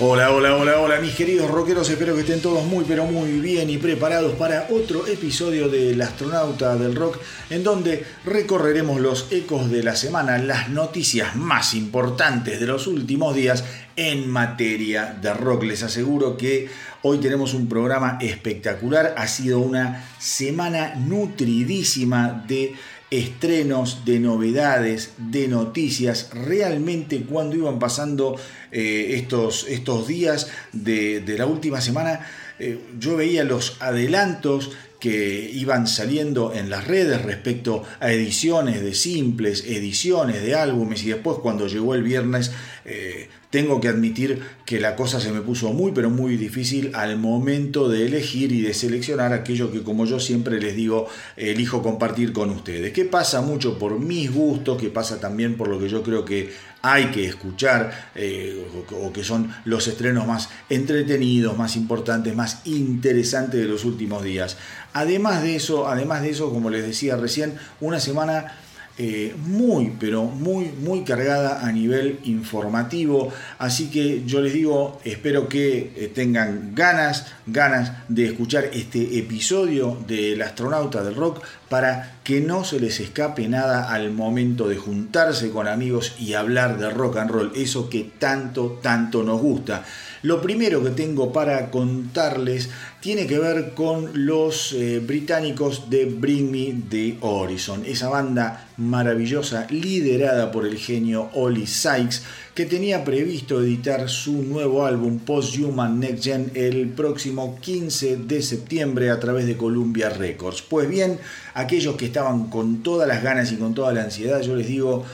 Hola, hola, hola, hola, mis queridos rockeros. Espero que estén todos muy, pero muy bien y preparados para otro episodio del Astronauta del Rock, en donde recorreremos los ecos de la semana, las noticias más importantes de los últimos días en materia de rock. Les aseguro que hoy tenemos un programa espectacular. Ha sido una semana nutridísima de estrenos, de novedades, de noticias. Realmente cuando iban pasando eh, estos, estos días de, la última semana, eh, yo veía los adelantos que iban saliendo en las redes respecto a ediciones de simples, ediciones de álbumes y después cuando llegó el viernes eh, tengo que admitir que la cosa se me puso muy pero muy difícil al momento de elegir y de seleccionar aquello que como yo siempre les digo elijo compartir con ustedes, que pasa mucho por mis gustos, que pasa también por lo que yo creo que hay que escuchar eh, o que son los estrenos más entretenidos, más importantes, más interesantes de los últimos días. Además de eso, además de eso, como les decía recién, una semana eh, muy, pero muy, muy cargada a nivel informativo. Así que yo les digo, espero que eh, tengan ganas, ganas de escuchar este episodio del astronauta del rock para que no se les escape nada al momento de juntarse con amigos y hablar de rock and roll, eso que tanto, tanto nos gusta. Lo primero que tengo para contarles tiene que ver con los eh, británicos de Bring Me the Horizon, esa banda maravillosa liderada por el genio Ollie Sykes que tenía previsto editar su nuevo álbum Post-Human Next Gen el próximo 15 de septiembre a través de Columbia Records. Pues bien, aquellos que estaban con todas las ganas y con toda la ansiedad, yo les digo,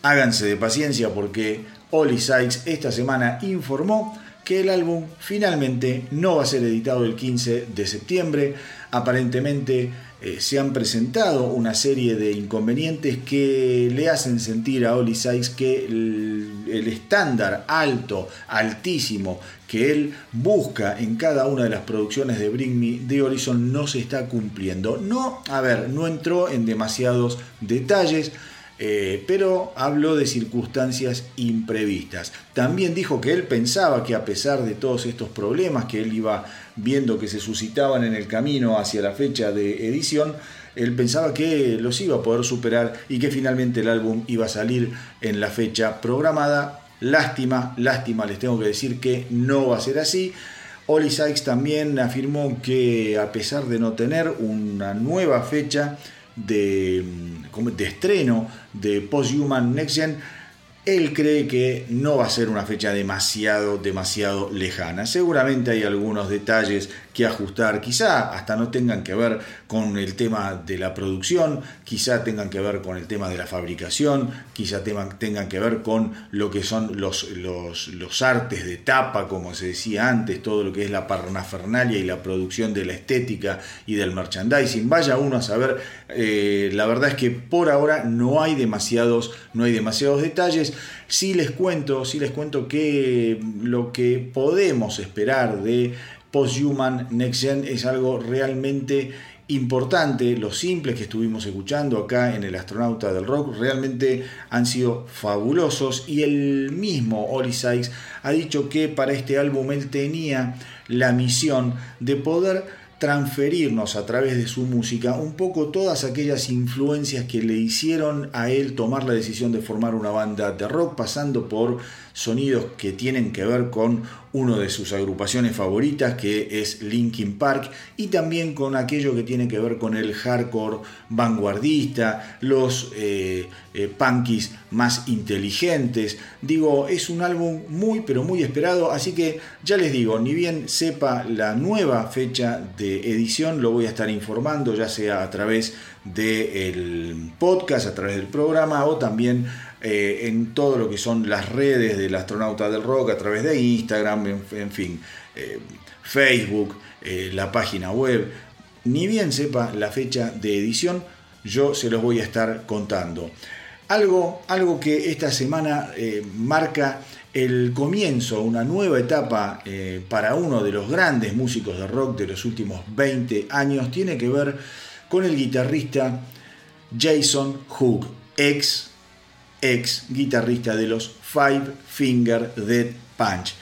háganse de paciencia porque Ollie Sykes esta semana informó que el álbum finalmente no va a ser editado el 15 de septiembre. Aparentemente eh, se han presentado una serie de inconvenientes que le hacen sentir a Oli Sykes que el, estándar alto, altísimo que él busca en cada una de las producciones de Bring Me the Horizon no se está cumpliendo. No, a ver, no entró en demasiados detalles eh, pero habló de circunstancias imprevistas. También dijo que él pensaba que a pesar de todos estos problemas que él iba viendo que se suscitaban en el camino hacia la fecha de edición, él pensaba que los iba a poder superar y que finalmente el álbum iba a salir en la fecha programada. Lástima, lástima, les tengo que decir que no va a ser así. Oli Sykes también afirmó que a pesar de no tener una nueva fecha, de, de estreno de Post-Human Next Gen él cree que no va a ser una fecha demasiado, demasiado lejana. Seguramente hay algunos detalles que ajustar, quizá hasta no tengan que ver con el tema de la producción, quizá tengan que ver con el tema de la fabricación, quizá tengan que ver con lo que son los, los, artes de tapa, como se decía antes, todo lo que es la parnafernalia y la producción de la estética y del merchandising. Vaya uno a saber, eh, la verdad es que por ahora no hay demasiados, no hay demasiados detalles. Sí les cuento, sí les cuento que lo que podemos esperar de Post-Human Next Gen es algo realmente importante. Los simples que estuvimos escuchando acá en El Astronauta del Rock realmente han sido fabulosos y el mismo Oli Sykes ha dicho que para este álbum él tenía la misión de poder transferirnos a través de su música un poco todas aquellas influencias que le hicieron a él tomar la decisión de formar una banda de rock, pasando por sonidos que tienen que ver con uno de sus agrupaciones favoritas, que es Linkin Park, y también con aquello que tiene que ver con el hardcore vanguardista, los eh, eh, punkies más inteligentes. Digo, es un álbum muy, pero muy esperado, así que ya les digo, ni bien sepa la nueva fecha de edición, lo voy a estar informando, ya sea a través del podcast, a través del programa o también eh, en todo lo que son las redes del astronauta del rock, a través de Instagram, en, fin, eh, Facebook, eh, la página web. Ni bien sepa la fecha de edición, yo se los voy a estar contando. Algo, algo que esta semana marca el comienzo, una nueva etapa para uno de los grandes músicos de rock de los últimos 20 años, tiene que ver con el guitarrista Jason Hook, ex ex guitarrista de los Five Finger Dead Punch.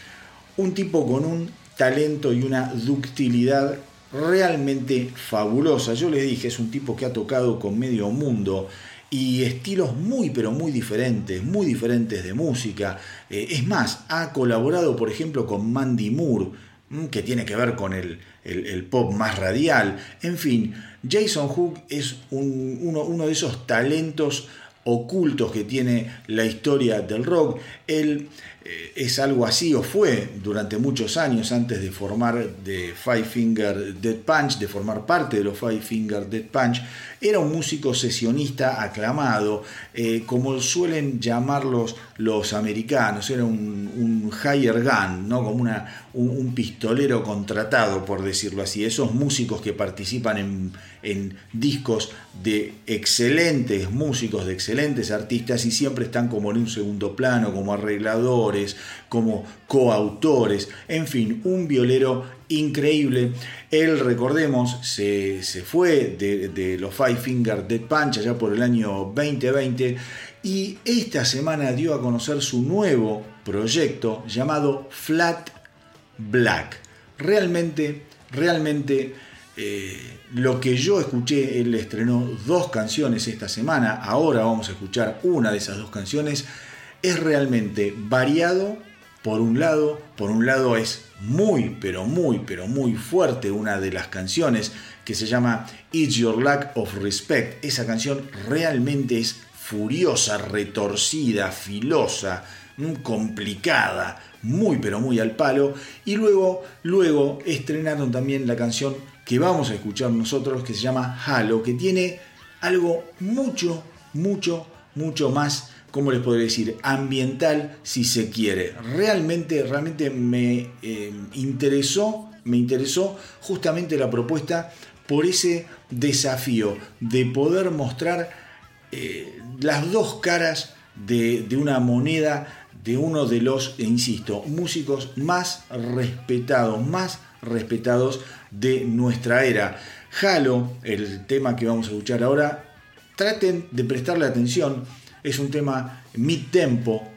un tipo con un talento y una ductilidad realmente fabulosa. Yo les dije, es un tipo que ha tocado con medio mundo y estilos muy pero muy diferentes, muy diferentes de música. Eh, es más, ha colaborado por ejemplo con Mandy Moore, mm, que tiene que ver con el, pop más radial. En fin, Jason Hook es uno, uno, de esos talentos ocultos que tiene la historia del rock. Él eh, es algo así o fue durante muchos años antes de formar de Five Finger Dead Punch, de formar parte de los Five Finger Dead Punch, era un músico sesionista aclamado, eh, como suelen llamarlos los americanos, era un, un higher gun, ¿no? como una, un, pistolero contratado, por decirlo así, esos músicos que participan en, en discos de excelentes músicos, de excelentes artistas y siempre están como en un segundo plano, como como coautores, en fin, un violero increíble. Él, recordemos, se, fue de, los Five Finger Dead Punch allá por el año 2020 y esta semana dio a conocer su nuevo proyecto llamado Flat Black. Realmente, realmente... Eh, lo que yo escuché, él estrenó dos canciones esta semana, ahora vamos a escuchar una de esas dos canciones es realmente variado. Por un lado, por un lado es muy, pero muy, pero muy fuerte una de las canciones que se llama It's Your Lack of Respect. Esa canción realmente es furiosa, retorcida, filosa, mm, complicada, muy pero muy al palo. Y luego, luego estrenaron también la canción que vamos a escuchar nosotros que se llama Halo, que tiene algo mucho, mucho, mucho más ¿cómo les podría decir? Ambiental, si se quiere. Realmente, realmente me eh, interesó, me interesó justamente la propuesta por ese desafío de poder mostrar eh, las dos caras de, de una moneda de uno de los, e insisto, músicos más respetados, más respetados de nuestra era. Halo, el tema que vamos a escuchar ahora, traten de prestarle atención es un tema mid-tempo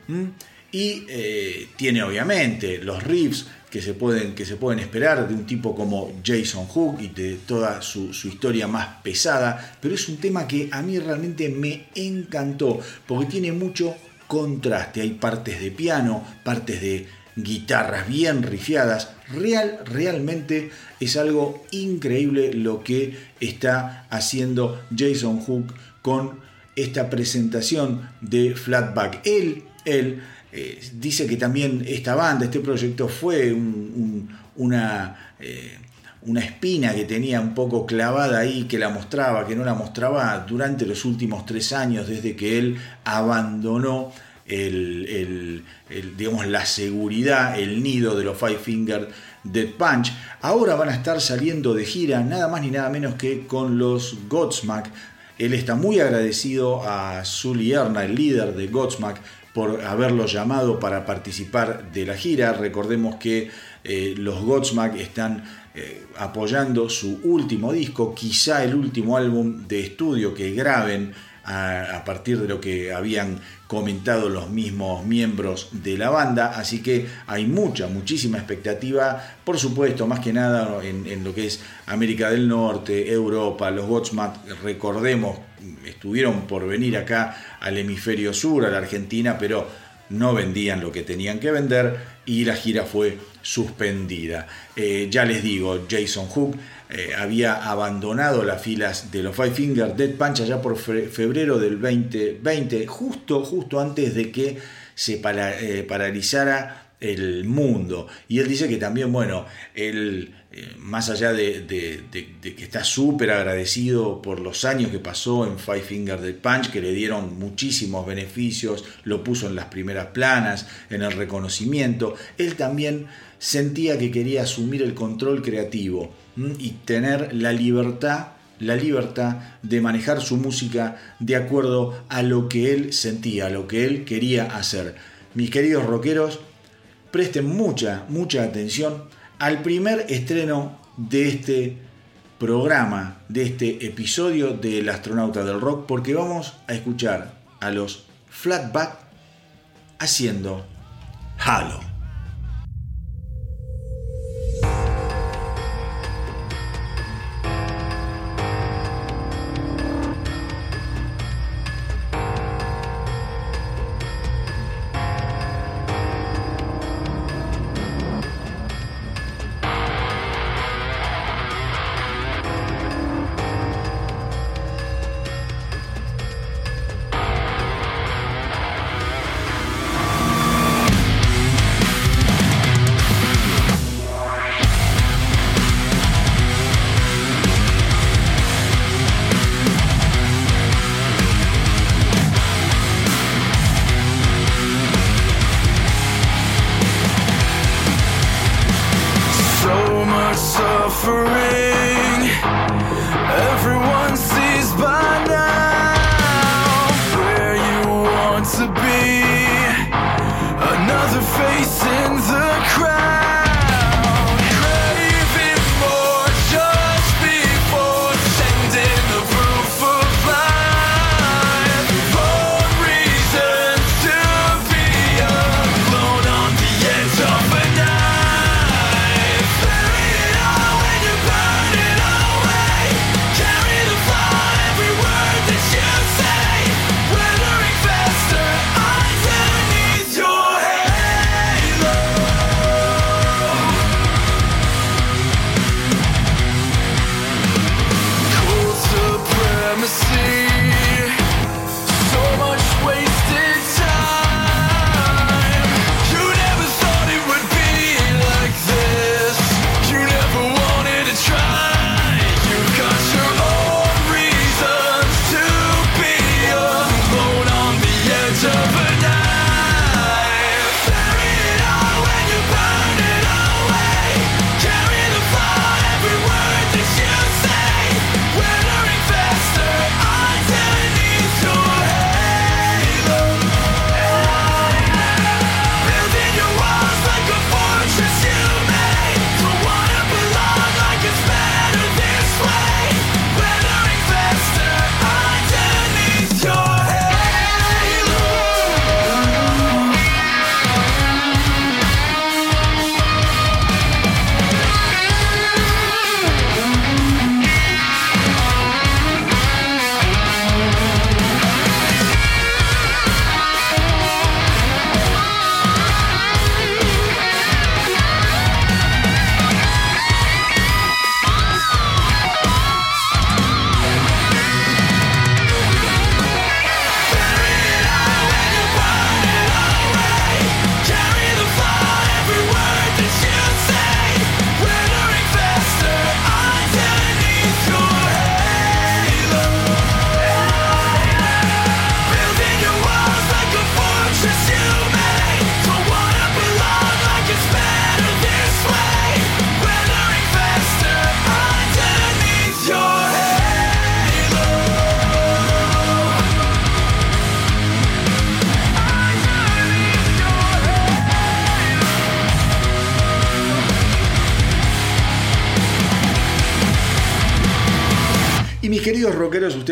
y eh, tiene obviamente los riffs que se, pueden, que se pueden esperar de un tipo como Jason Hook y de toda su, historia más pesada, pero es un tema que a mí realmente me encantó porque tiene mucho contraste, hay partes de piano, partes de guitarras bien rifiadas, real, realmente es algo increíble lo que está haciendo Jason Hook con esta presentación de Flatback. Él, él eh, dice que también esta banda, este proyecto fue una, eh, una espina que tenía un poco clavada ahí, que la mostraba, que no la mostraba durante los últimos tres años, desde que él abandonó el, digamos, la seguridad, el nido de los Five Finger Dead Punch. Ahora van a estar saliendo de gira nada más ni nada menos que con los Godsmack él está muy agradecido a Sully Erna, el líder de Godsmack, por haberlo llamado para participar de la gira. Recordemos que eh, los Godsmack están eh, apoyando su último disco, quizá el último álbum de estudio que graben a, partir de lo que habían comentado los mismos miembros de la banda, así que hay mucha, muchísima expectativa, por supuesto, más que nada en, lo que es América del Norte, Europa, los Godsmack, recordemos, estuvieron por venir acá al hemisferio sur, a la Argentina, pero no vendían lo que tenían que vender y la gira fue suspendida. Eh, ya les digo, Jason Hook eh, había abandonado las filas de los Five Finger Dead Punch allá por febrero del 2020, justo, justo antes de que se eh, paralizara el mundo. Y él dice que también, bueno, él, eh, más allá de, que está súper agradecido por los años que pasó en Five Finger Dead Punch, que le dieron muchísimos beneficios, lo puso en las primeras planas, en el reconocimiento, él también sentía que quería asumir el control creativo y tener la libertad la libertad de manejar su música de acuerdo a lo que él sentía, a lo que él quería hacer. Mis queridos rockeros, presten mucha, mucha atención al primer estreno de este programa, de este episodio del astronauta del rock, porque vamos a escuchar a los Flatback haciendo Halo.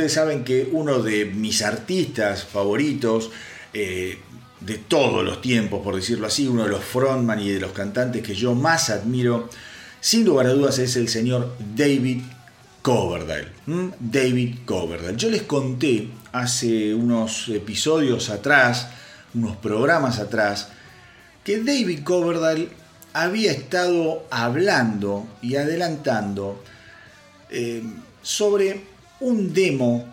Ustedes saben que uno de mis artistas favoritos, eh, de todos los tiempos, por decirlo así, uno de los frontman y de los cantantes que yo más admiro, sin lugar a dudas, es el señor David Coverdale. David Coverdale. Yo les conté hace unos episodios atrás, unos programas atrás, que David Coverdale había estado hablando y adelantando eh, sobre un demo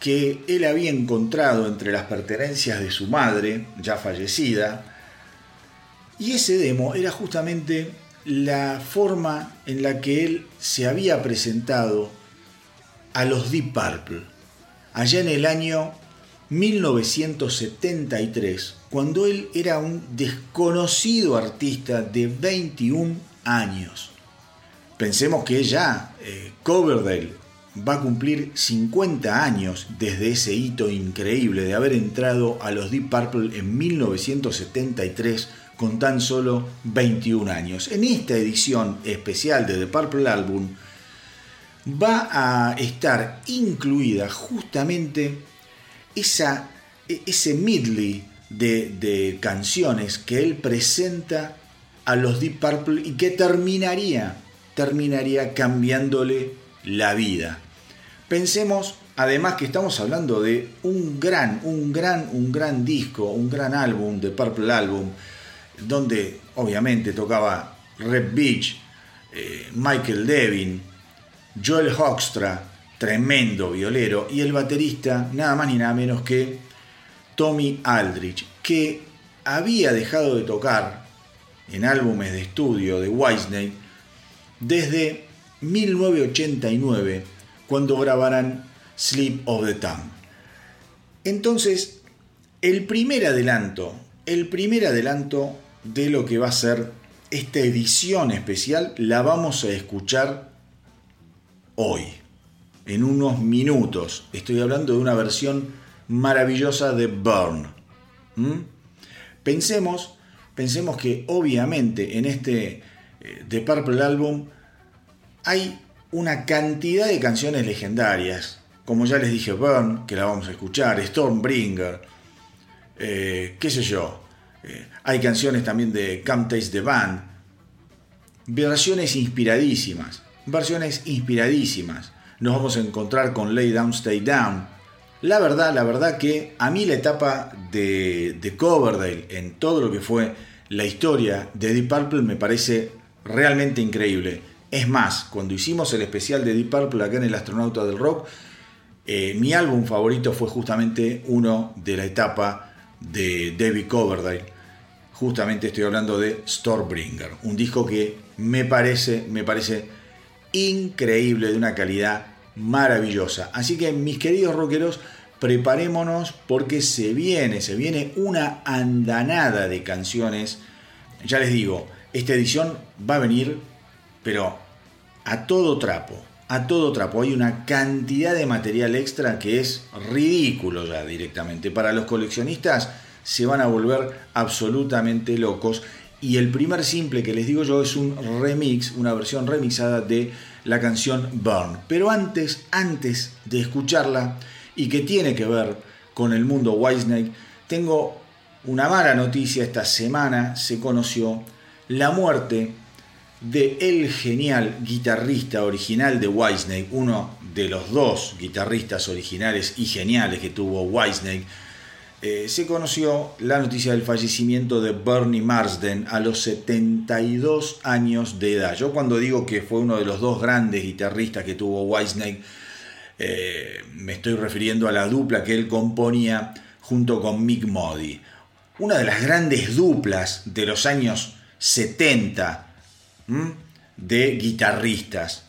que él había encontrado entre las pertenencias de su madre, ya fallecida, y ese demo era justamente la forma en la que él se había presentado a los Deep Purple, allá en el año 1973, cuando él era un desconocido artista de 21 años. Pensemos que ya eh, Coverdale va a cumplir 50 años desde ese hito increíble de haber entrado a los Deep Purple en 1973 con tan solo 21 años. En esta edición especial de The Purple Album va a estar incluida justamente esa, e, ese medley de, de canciones que él presenta a los Deep Purple y que terminaría terminaría cambiándole la vida. Pensemos además que estamos hablando de un gran, un gran, un gran disco, un gran álbum de Purple Album, donde obviamente tocaba Red Beach, eh, Michael Devin, Joel Hoekstra, tremendo violero, y el baterista nada más ni nada menos que Tommy Aldrich, que había dejado de tocar en álbumes de estudio de Whitesnake desde 1989, cuando grabaran Sleep of the Tongue. Entonces, el primer adelanto, el primer adelanto de lo que va a ser esta edición especial, la vamos a escuchar hoy, en unos minutos. Estoy hablando de una versión maravillosa de Burn. Pensemos, pensemos que obviamente en este de Purple Album hay una cantidad de canciones legendarias, como ya les dije, Burn, que la vamos a escuchar, Stormbringer, eh, qué sé yo. Eh, hay canciones también de Come Taste the Band, versiones inspiradísimas, versiones inspiradísimas. Nos vamos a encontrar con Lay Down, Stay Down. La verdad, la verdad que a mí la etapa de, de Coverdale en todo lo que fue la historia de Deep Purple me parece realmente increíble. Es más, cuando hicimos el especial de Deep Purple acá en el Astronauta del Rock, eh, mi álbum favorito fue justamente uno de la etapa de David Coverdale. Justamente estoy hablando de Stormbringer, un disco que me parece, me parece increíble, de una calidad maravillosa. Así que mis queridos rockeros, preparémonos porque se viene, se viene una andanada de canciones. Ya les digo, esta edición va a venir, pero a todo trapo, a todo trapo. Hay una cantidad de material extra que es ridículo ya directamente. Para los coleccionistas se van a volver absolutamente locos. Y el primer simple que les digo yo es un remix, una versión remixada de la canción Burn. Pero antes, antes de escucharla y que tiene que ver con el mundo Whitesnake, tengo una mala noticia. Esta semana se conoció la muerte de el genial guitarrista original de Whitesnake, uno de los dos guitarristas originales y geniales que tuvo Whitesnake, eh, se conoció la noticia del fallecimiento de Bernie Marsden a los 72 años de edad. Yo cuando digo que fue uno de los dos grandes guitarristas que tuvo Whitesnake, eh, me estoy refiriendo a la dupla que él componía junto con Mick Modi. Una de las grandes duplas de los años 70 de guitarristas.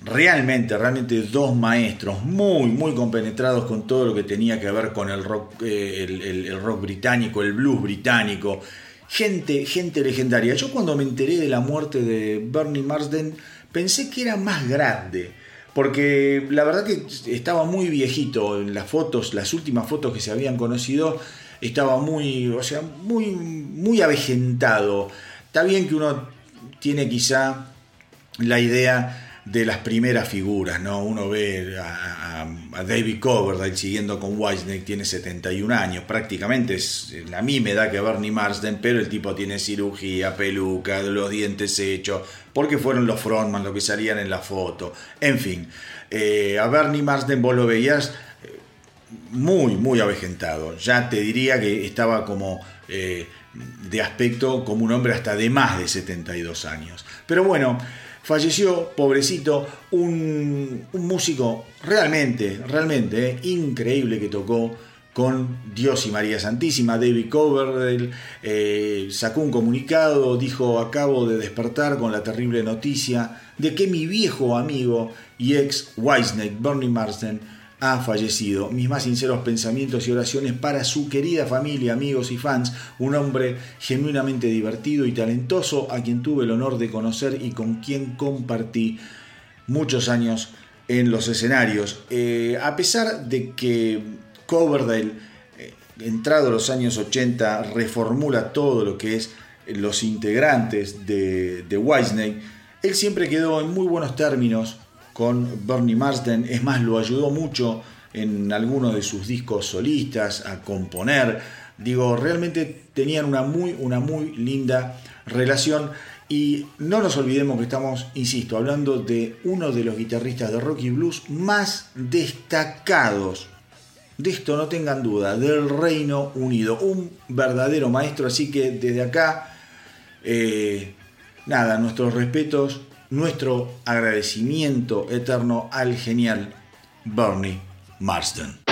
Realmente, realmente dos maestros muy, muy compenetrados con todo lo que tenía que ver con el rock, eh, el, rock británico, el blues británico. Gente, gente legendaria. Yo cuando me enteré de la muerte de Bernie Marsden pensé que era más grande. Porque la verdad que estaba muy viejito en las fotos, las últimas fotos que se habían conocido, estaba muy, o sea, muy, muy avejentado. Está bien que uno tiene quizá la idea de las primeras figuras, ¿no? Uno ve a, David Coverdale siguiendo con Whitesnake, tiene 71 años, prácticamente es la misma edad que Bernie Marsden, pero el tipo tiene cirugía, peluca, los dientes hechos, porque fueron los frontman los que salían en la foto. En fin, eh, a Bernie Marsden vos lo veías eh, muy, muy avejentado. Ya te diría que estaba como... Eh, de aspecto como un hombre hasta de más de 72 años. Pero bueno, falleció, pobrecito, un, músico realmente, realmente eh, increíble que tocó con Dios y María Santísima. David Coverdale eh, sacó un comunicado, dijo, acabo de despertar con la terrible noticia de que mi viejo amigo y ex Wisnake, Bernie Marsden, ha fallecido. Mis más sinceros pensamientos y oraciones para su querida familia, amigos y fans, un hombre genuinamente divertido y talentoso a quien tuve el honor de conocer y con quien compartí muchos años en los escenarios. Eh, a pesar de que Coverdale, eh, entrado los años 80, reformula todo lo que es los integrantes de, de él siempre quedó en muy buenos términos con Bernie Marsden, es más, lo ayudó mucho en algunos de sus discos solistas a componer. Digo, realmente tenían una muy, una muy linda relación. Y no nos olvidemos que estamos, insisto, hablando de uno de los guitarristas de rock y blues más destacados. De esto no tengan duda, del Reino Unido. Un verdadero maestro, así que desde acá, eh, nada, nuestros respetos nuestro agradecimiento eterno al genial Bernie Marsden.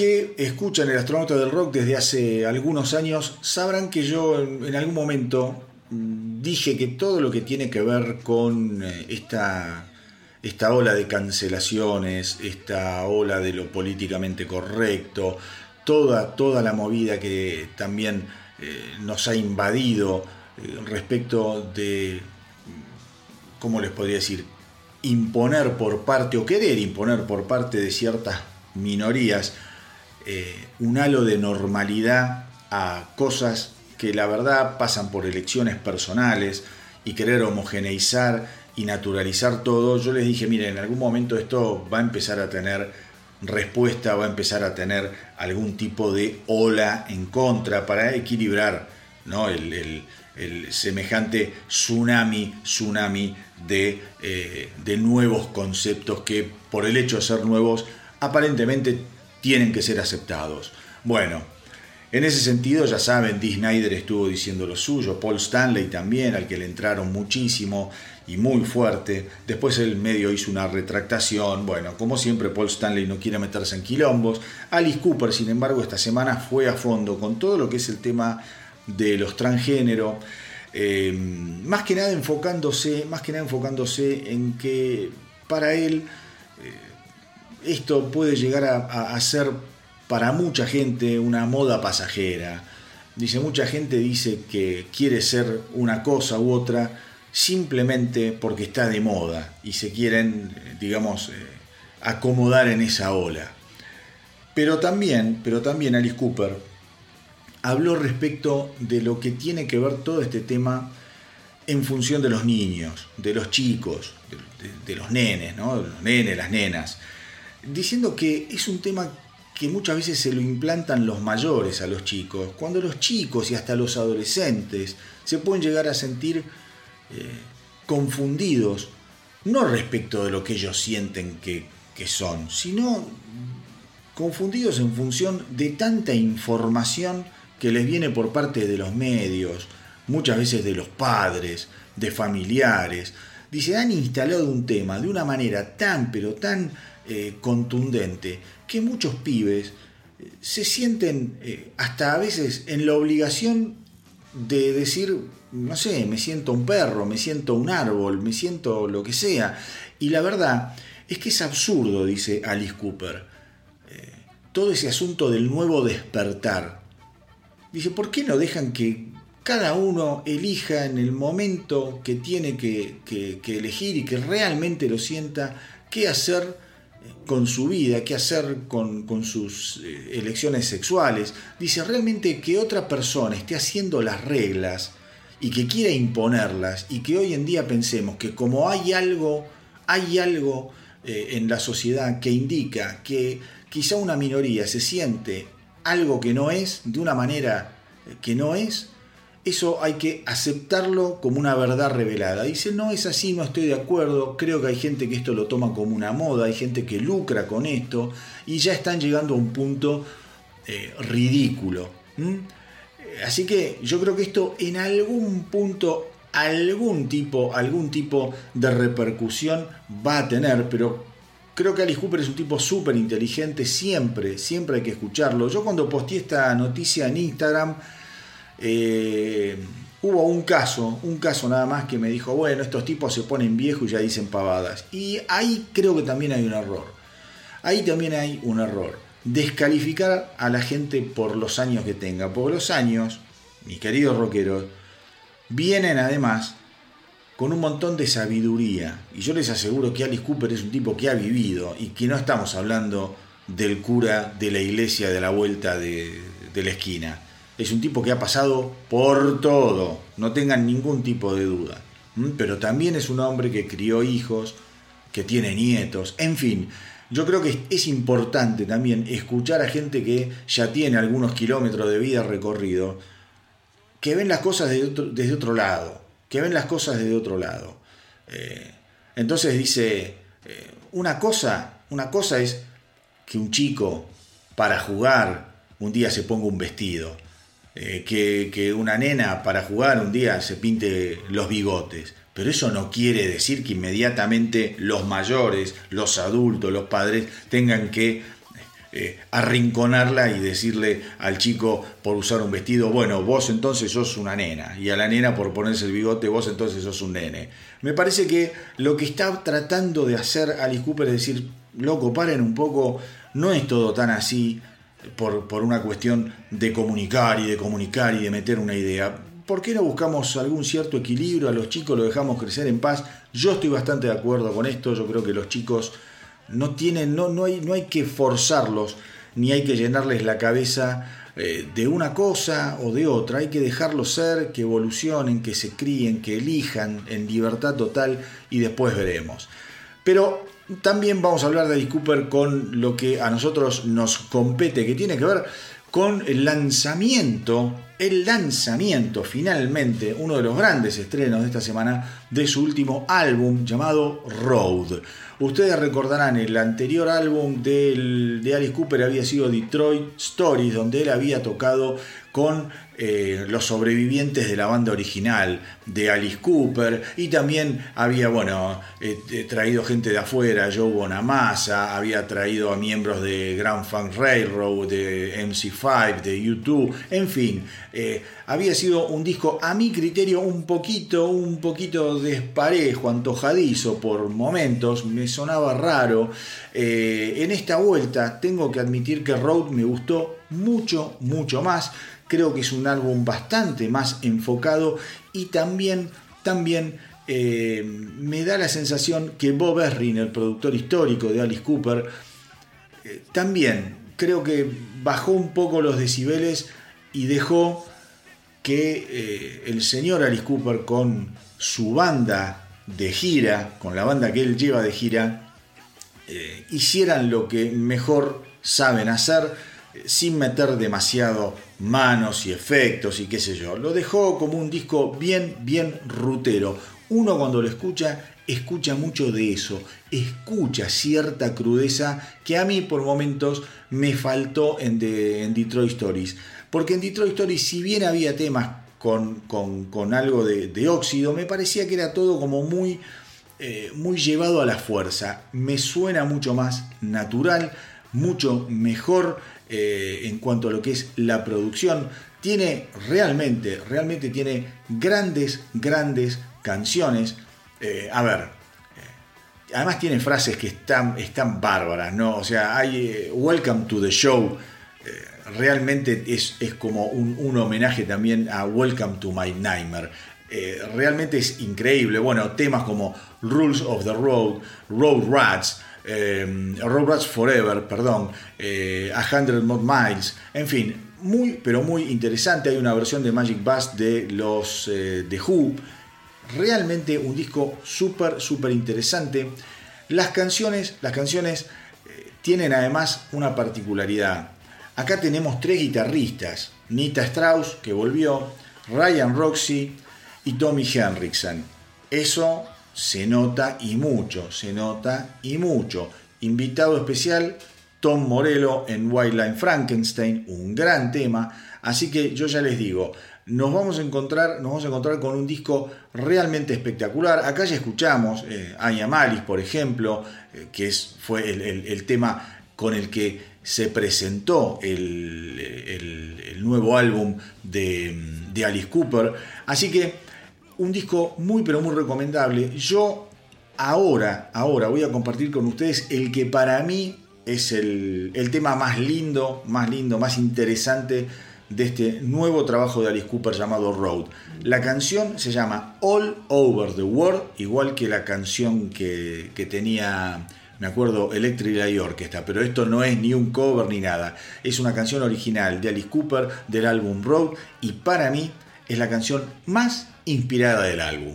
Que escuchan el astronauta del rock desde hace algunos años sabrán que yo en algún momento mm, dije que todo lo que tiene que ver con eh, esta, esta ola de cancelaciones, esta ola de lo políticamente correcto, toda, toda la movida que también eh, nos ha invadido eh, respecto de, ¿cómo les podría decir? Imponer por parte o querer imponer por parte de ciertas minorías eh, un halo de normalidad a cosas que la verdad pasan por elecciones personales y querer homogeneizar y naturalizar todo, yo les dije, miren, en algún momento esto va a empezar a tener respuesta, va a empezar a tener algún tipo de ola en contra para equilibrar ¿no? el, semejante tsunami, tsunami de, eh, de nuevos conceptos que por el hecho de ser nuevos aparentemente tienen que ser aceptados. Bueno, en ese sentido, ya saben, Dee Snyder estuvo diciendo lo suyo, Paul Stanley también, al que le entraron muchísimo y muy fuerte. Después el medio hizo una retractación. Bueno, como siempre, Paul Stanley no quiere meterse en quilombos. Alice Cooper, sin embargo, esta semana fue a fondo con todo lo que es el tema de los transgénero. Eh, más que nada enfocándose, más que nada enfocándose en que para él esto puede llegar a, ser para mucha gente una moda pasajera. Dice, mucha gente dice que quiere ser una cosa u otra simplemente porque está de moda y se quieren, digamos, eh, acomodar en esa ola. Pero también, pero también Alice Cooper habló respecto de lo que tiene que ver todo este tema en función de los niños, de los chicos, de, los nenes, ¿no? los nenes, las nenas diciendo que es un tema que muchas veces se lo implantan los mayores a los chicos, cuando los chicos y hasta los adolescentes se pueden llegar a sentir eh, confundidos, no respecto de lo que ellos sienten que, que son, sino confundidos en función de tanta información que les viene por parte de los medios, muchas veces de los padres, de familiares. Dice, han instalado un tema de una manera tan, pero tan eh, contundente que muchos pibes eh, se sienten eh, hasta a veces en la obligación de decir, no sé, me siento un perro, me siento un árbol, me siento lo que sea. Y la verdad es que es absurdo, dice Alice Cooper, todo ese asunto del nuevo despertar. Dice, ¿por qué no dejan que cada uno elija en el momento que tiene que, que elegir y que realmente lo sienta qué hacer? Con su vida, qué hacer con, sus eh, elecciones sexuales. Dice, realmente que otra persona esté haciendo las reglas y que quiera imponerlas y que hoy en día pensemos que como hay algo, hay algo eh, en la sociedad que indica que quizá una minoría se siente algo que no es, de una manera que no es, eso hay que aceptarlo como una verdad revelada. Dice, no es así, no estoy de acuerdo, creo que hay gente que esto lo toma como una moda, hay gente que lucra con esto y ya están llegando a un punto eh, ridículo. Así que yo creo que esto en algún punto, algún tipo, algún tipo de repercusión va a tener, pero creo que Alice Cooper es un tipo súper inteligente, siempre, siempre hay que escucharlo. Yo cuando posteé esta noticia en Instagram, eh, hubo un caso, un caso nada más que me dijo, bueno, estos tipos se ponen viejos y ya dicen pavadas. Y ahí creo que también hay un error. Ahí también hay un error. Descalificar a la gente por los años que tenga. Porque los años, mis queridos rockeros, vienen además con un montón de sabiduría. Y yo les aseguro que Alice Cooper es un tipo que ha vivido y que no estamos hablando del cura de la iglesia de la vuelta de la esquina es un tipo que ha pasado por todo, no tengan ningún tipo de duda. Pero también es un hombre que crió hijos, que tiene nietos, en fin. Yo creo que es importante también escuchar a gente que ya tiene algunos kilómetros de vida recorrido, que ven las cosas desde otro, lado, que ven las cosas desde otro lado. Eh, entonces dice, eh, una cosa, una cosa es que un chico para jugar un día se ponga un vestido eh, que, una nena para jugar un día se pinte los bigotes. Pero eso no quiere decir que inmediatamente los mayores, los adultos, los padres tengan que eh, arrinconarla y decirle al chico por usar un vestido, bueno, vos entonces sos una nena, y a la nena por ponerse el bigote, vos entonces sos un nene. Me parece que lo que está tratando de hacer Alice Cooper es decir, loco, paren un poco, no es todo tan así por, por una cuestión de comunicar y de comunicar y de meter una idea. ¿Por qué no buscamos algún cierto equilibrio? A los chicos los dejamos crecer en paz. Yo estoy bastante de acuerdo con esto. Yo creo que los chicos no tienen, no, no, hay, no hay que forzarlos, ni hay que llenarles la cabeza eh, de una cosa o de otra. Hay que dejarlos ser, que evolucionen, que se críen, que elijan en libertad total y después veremos. Pero también vamos a hablar de Alice Cooper con lo que a nosotros nos compete, que tiene que ver con el lanzamiento, el lanzamiento finalmente, uno de los grandes estrenos de esta semana, de su último álbum llamado Road. Ustedes recordarán, el anterior álbum de Alice Cooper había sido Detroit Stories, donde él había tocado con eh, los sobrevivientes de la banda original de Alice Cooper y también había, bueno, eh, eh, traído gente de afuera, Joe Bonamassa, había traído a miembros de Grand Funk Railroad, de MC5, de U2, en fin, había sido un disco a mi criterio un poquito, un poquito desparejo, antojadizo por momentos, me sonaba raro. en esta vuelta tengo que admitir que Road me gustó mucho, mucho más creo que es un álbum bastante más enfocado y también, también eh, me da la sensación que Bob Ezrin, el productor histórico de Alice Cooper, eh, también creo que bajó un poco los decibeles y dejó que eh, el señor Alice Cooper con su banda de gira, con la banda que él lleva de gira, hicieran lo que mejor saben hacer sin meter demasiado manos y efectos y qué sé yo. Lo dejó como un disco bien, bien rutero. Uno cuando lo escucha, escucha mucho de eso, escucha cierta crudeza que a mí por momentos me faltó en, Detroit Stories. Porque en Detroit Stories, si bien había temas con, algo de, óxido, me parecía que era todo como muy, eh, muy llevado a la fuerza. Me suena mucho más natural, mucho mejor eh, en cuanto a lo que es la producción. Tiene realmente, realmente tiene grandes, grandes canciones. Eh, a ver, eh, además tiene frases que están, están bárbaras, ¿no? O sea, hay Welcome to the Show. realmente es, es como un, un, homenaje también a Welcome to My Nightmare. realmente es increíble. Bueno, temas como Rules of the Road, Road Rats, eh, Road Forever, perdón, eh, A Hundred More Miles, en fin, muy, pero muy interesante. Hay una versión de Magic Bass de los eh, de Who. Realmente un disco súper, súper interesante. Las canciones, las canciones eh, tienen además una particularidad. Acá tenemos tres guitarristas: Nita Strauss, que volvió, Ryan Roxy y Tommy Henriksen. Eso se nota y mucho, se nota y mucho. Invitado especial, Tom Morello en Wildline Frankenstein, un gran tema. Así que yo ya les digo, nos vamos a encontrar, nos vamos a encontrar con un disco realmente espectacular. Acá ya escuchamos eh, Malis, por ejemplo, eh, que es, fue el, tema con el que se presentó el, nuevo álbum de Alice Cooper. Así que un disco muy pero muy recomendable. Yo ahora, ahora voy a compartir con ustedes el que para mí es el, tema más lindo, más lindo, más interesante de este nuevo trabajo de Alice Cooper llamado Road. La canción se llama All Over the World, igual que la canción que, tenía, me acuerdo, Electric Light Orchestra, pero esto no es ni un cover ni nada. Es una canción original de Alice Cooper del álbum Road y para mí es la canción más inspirada del álbum.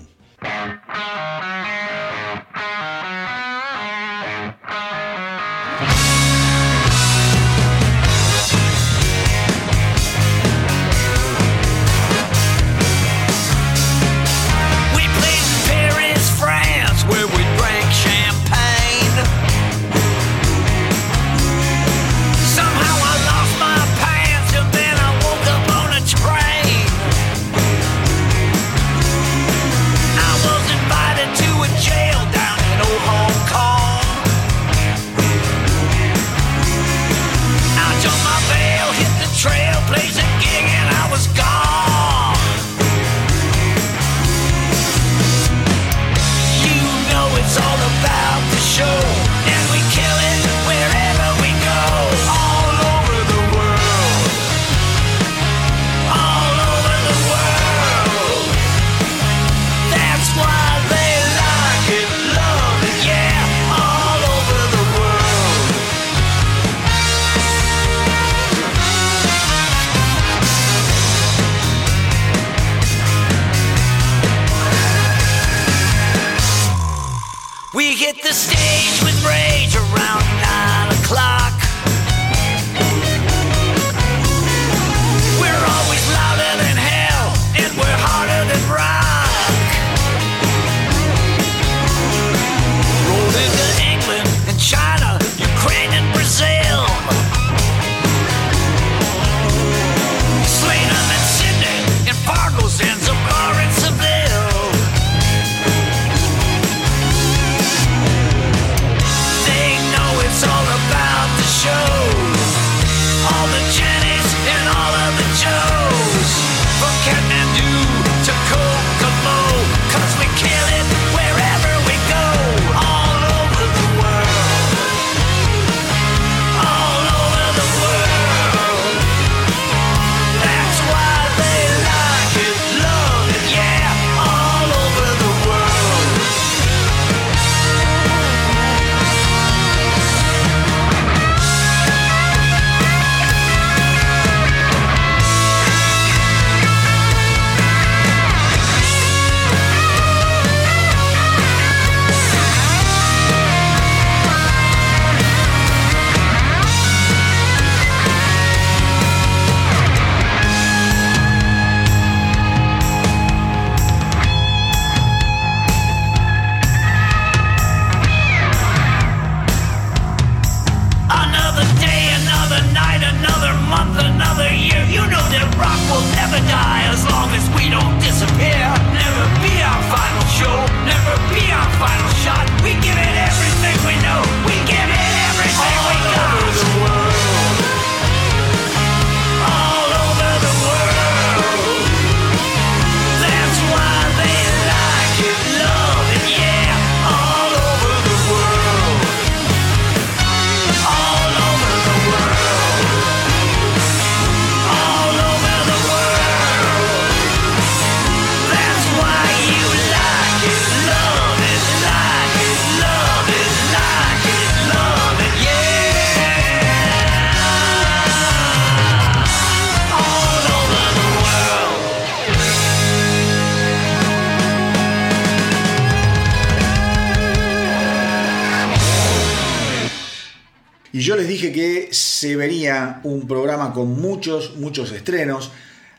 Yo les dije que se vería un programa con muchos, muchos estrenos.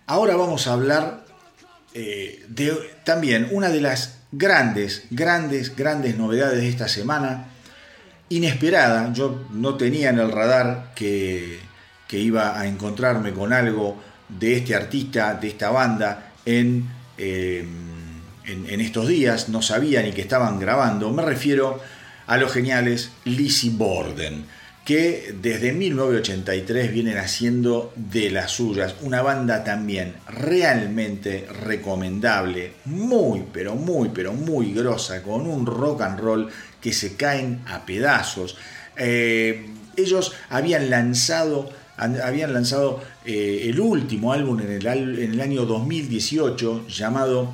Ahora vamos a hablar eh, de también una de las grandes, grandes, grandes novedades de esta semana. Inesperada, yo no tenía en el radar que, que iba a encontrarme con algo de este artista, de esta banda, en, eh, en, en estos días. No sabía ni que estaban grabando. Me refiero a los geniales Lizzie Borden que desde 1983 vienen haciendo de las suyas, una banda también realmente recomendable, muy, pero muy, pero muy grosa, con un rock and roll que se caen a pedazos. Eh, ellos habían lanzado, habían lanzado eh, el último álbum en el, en el año 2018 llamado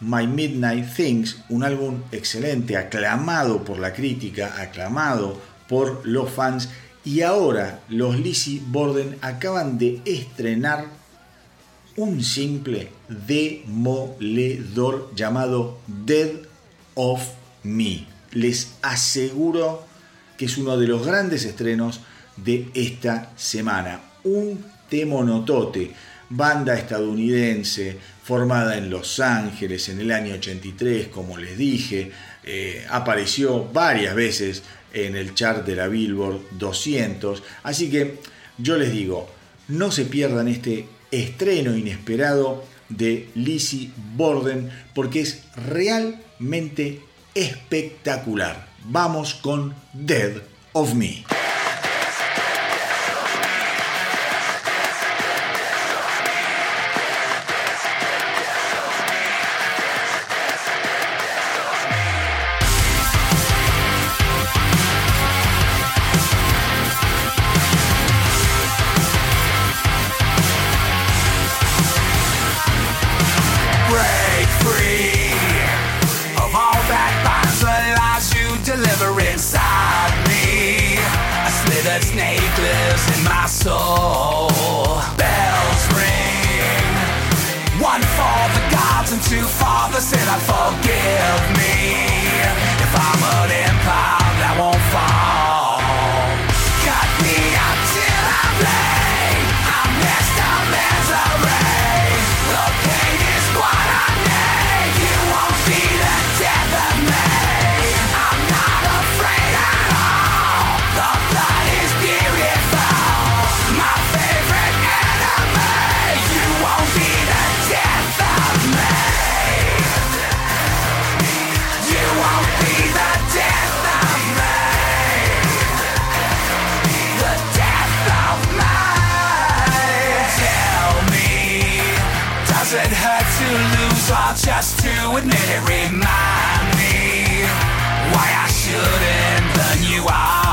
My Midnight Things, un álbum excelente, aclamado por la crítica, aclamado por los fans. Y ahora los Lizzie Borden acaban de estrenar un simple demoledor llamado Dead of Me. Les aseguro que es uno de los grandes estrenos de esta semana. Un temonotote, banda estadounidense formada en Los Ángeles en el año 83, como les dije, eh, apareció varias veces en el chart de la Billboard 200. Así que yo les digo, no se pierdan este estreno inesperado de Lizzie Borden porque es realmente espectacular. Vamos con Dead of Me. try just to admit it. Remind me why I shouldn't burn you out.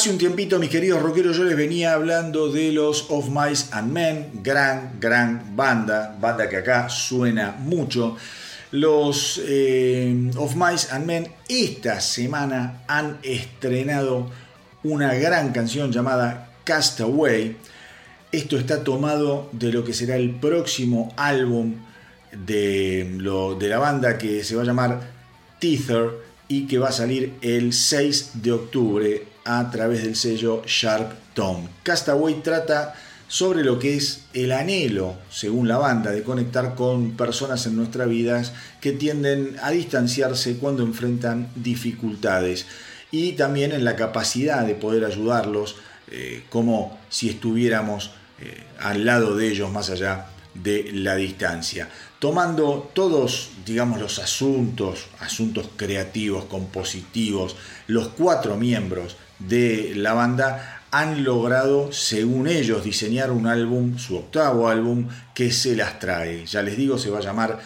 Hace un tiempito, mis queridos rockeros, yo les venía hablando de los Of Mice and Men, gran, gran banda, banda que acá suena mucho. Los eh, Of Mice and Men esta semana han estrenado una gran canción llamada Castaway. Esto está tomado de lo que será el próximo álbum de, de la banda que se va a llamar Tether y que va a salir el 6 de octubre a través del sello Sharp Tone. Castaway trata sobre lo que es el anhelo, según la banda, de conectar con personas en nuestras vidas que tienden a distanciarse cuando enfrentan dificultades y también en la capacidad de poder ayudarlos eh, como si estuviéramos eh, al lado de ellos más allá de la distancia. Tomando todos, digamos, los asuntos, asuntos creativos, compositivos, los cuatro miembros de la banda han logrado, según ellos, diseñar un álbum, su octavo álbum, que se las trae. Ya les digo, se va a llamar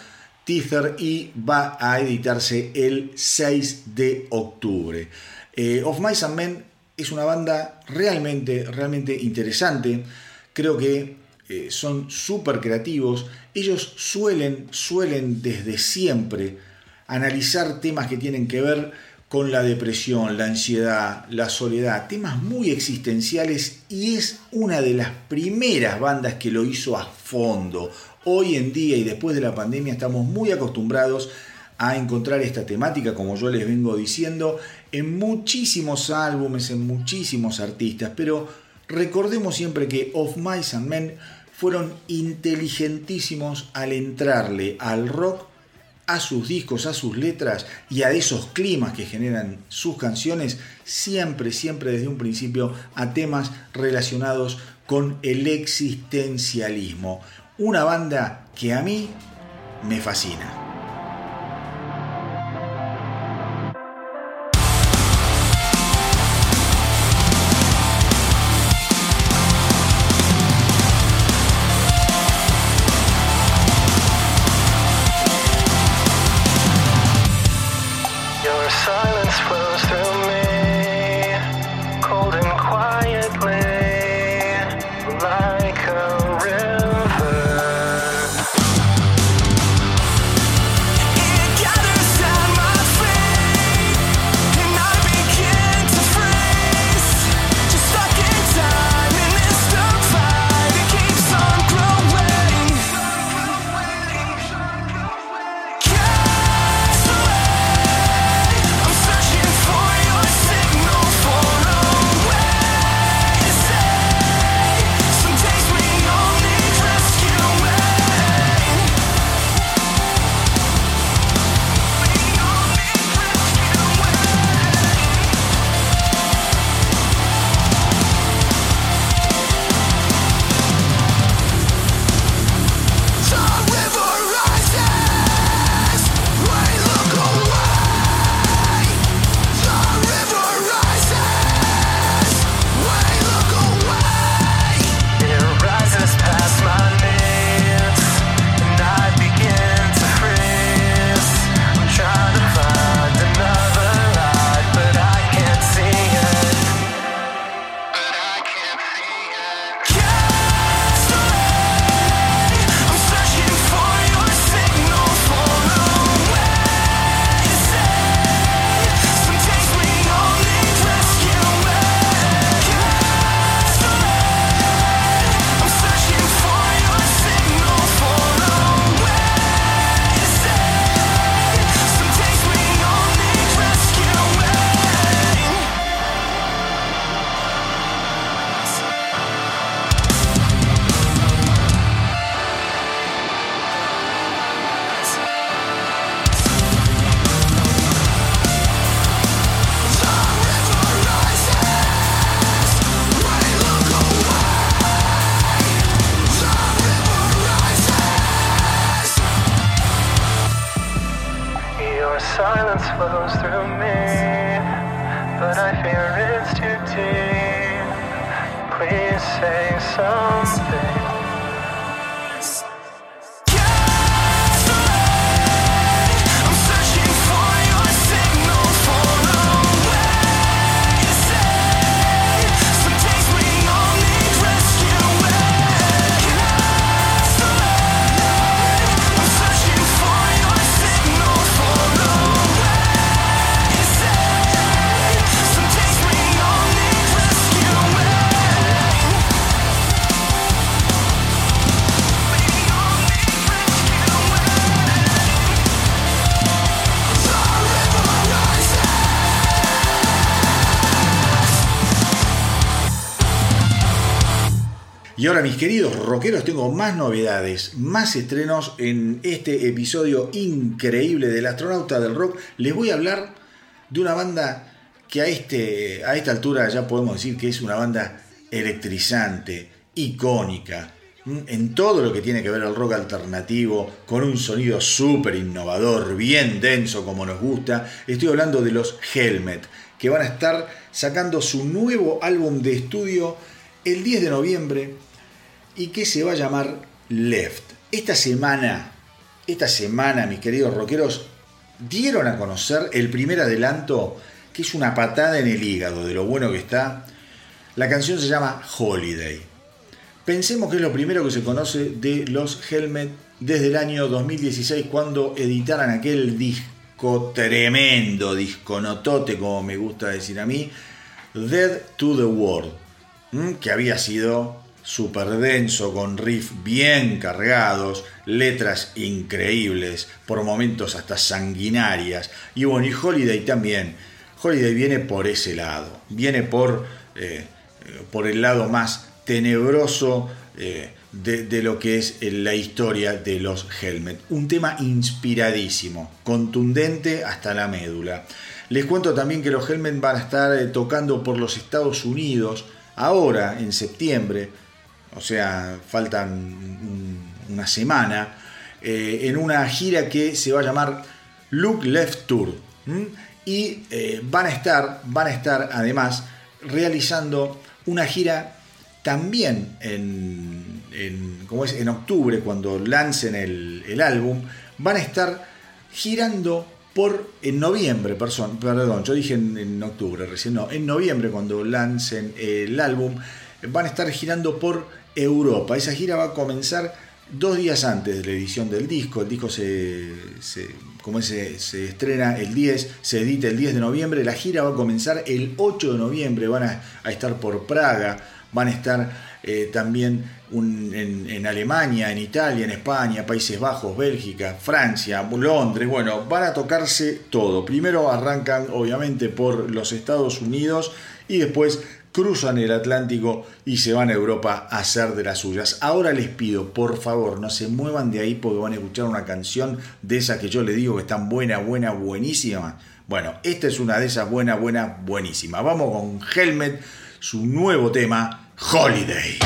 Tether y va a editarse el 6 de octubre. Eh, of Mice and Men es una banda realmente, realmente interesante. Creo que eh, son súper creativos. Ellos suelen, suelen desde siempre analizar temas que tienen que ver con la depresión, la ansiedad, la soledad, temas muy existenciales y es una de las primeras bandas que lo hizo a fondo. Hoy en día y después de la pandemia estamos muy acostumbrados a encontrar esta temática, como yo les vengo diciendo, en muchísimos álbumes, en muchísimos artistas, pero recordemos siempre que Of Mice and Men fueron inteligentísimos al entrarle al rock a sus discos, a sus letras y a esos climas que generan sus canciones, siempre, siempre desde un principio a temas relacionados con el existencialismo. Una banda que a mí me fascina. Mis queridos rockeros, tengo más novedades, más estrenos en este episodio increíble del astronauta del rock. Les voy a hablar de una banda que a, este, a esta altura ya podemos decir que es una banda electrizante, icónica, en todo lo que tiene que ver al rock alternativo, con un sonido súper innovador, bien denso como nos gusta. Estoy hablando de los Helmet, que van a estar sacando su nuevo álbum de estudio el 10 de noviembre y que se va a llamar Left. Esta semana, esta semana, mis queridos rockeros, dieron a conocer el primer adelanto, que es una patada en el hígado de lo bueno que está. La canción se llama Holiday. Pensemos que es lo primero que se conoce de los Helmet desde el año 2016 cuando editaran aquel disco tremendo, disco notote como me gusta decir a mí, Dead to the World, que había sido súper denso, con riffs bien cargados, letras increíbles, por momentos hasta sanguinarias. Y bueno, y Holiday también. Holiday viene por ese lado, viene por, eh, por el lado más tenebroso eh, de, de lo que es la historia de los Helmet. Un tema inspiradísimo, contundente hasta la médula. Les cuento también que los Helmet van a estar eh, tocando por los Estados Unidos ahora, en septiembre, o sea, faltan un- una semana, eh, en una gira que se va a llamar Look Left Tour. Y eh, van a estar, van a estar además realizando una gira también en, en, ¿cómo es? en octubre, cuando lancen el, el álbum, van a estar girando por en noviembre, person- perdón, yo dije en octubre, recién no, en noviembre cuando lancen el álbum, van a estar girando por Europa. Esa gira va a comenzar dos días antes de la edición del disco. El disco se, se, como se, se estrena el 10, se edita el 10 de noviembre. La gira va a comenzar el 8 de noviembre. Van a, estar por Praga, van a estar eh, también en, en Alemania, en Italia, en España, Países Bajos, Bélgica, Francia, Londres. Bueno, van a tocarse todo. Primero arrancan obviamente por los Estados Unidos y después cruzan el Atlántico y se van a Europa a hacer de las suyas. Ahora les pido, por favor, no se muevan de ahí porque van a escuchar una canción de esas que yo les digo que están buena, buena, buenísima. Bueno, esta es una de esas buena, buena, buenísima. Vamos con Helmet, su nuevo tema, Holiday.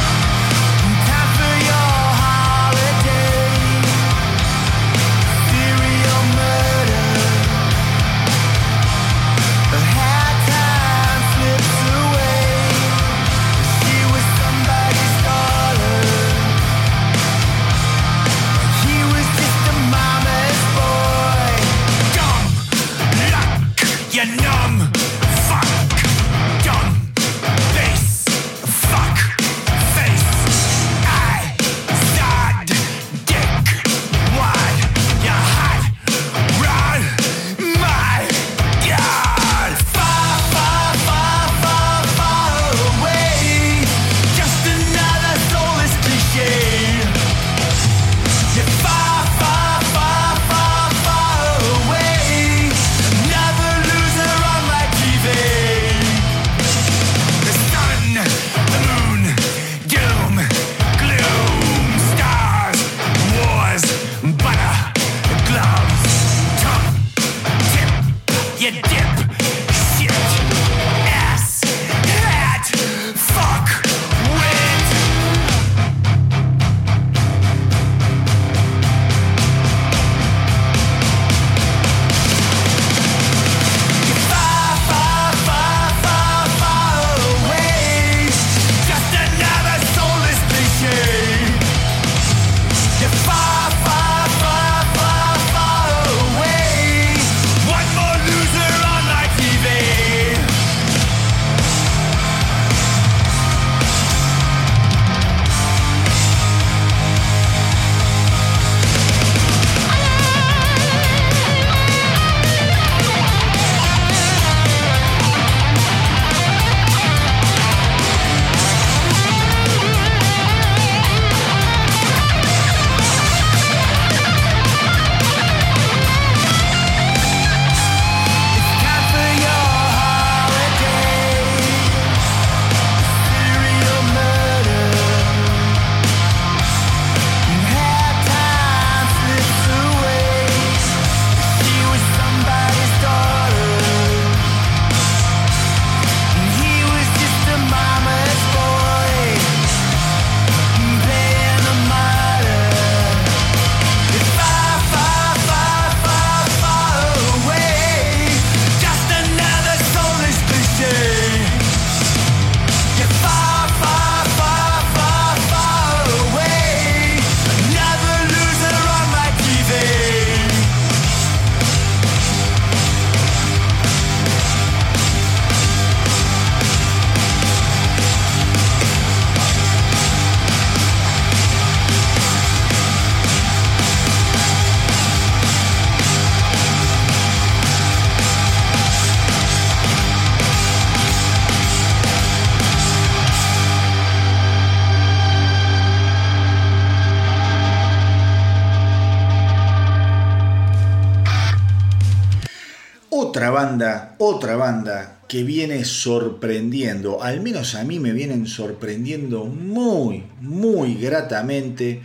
Que viene sorprendiendo, al menos a mí me vienen sorprendiendo muy, muy gratamente.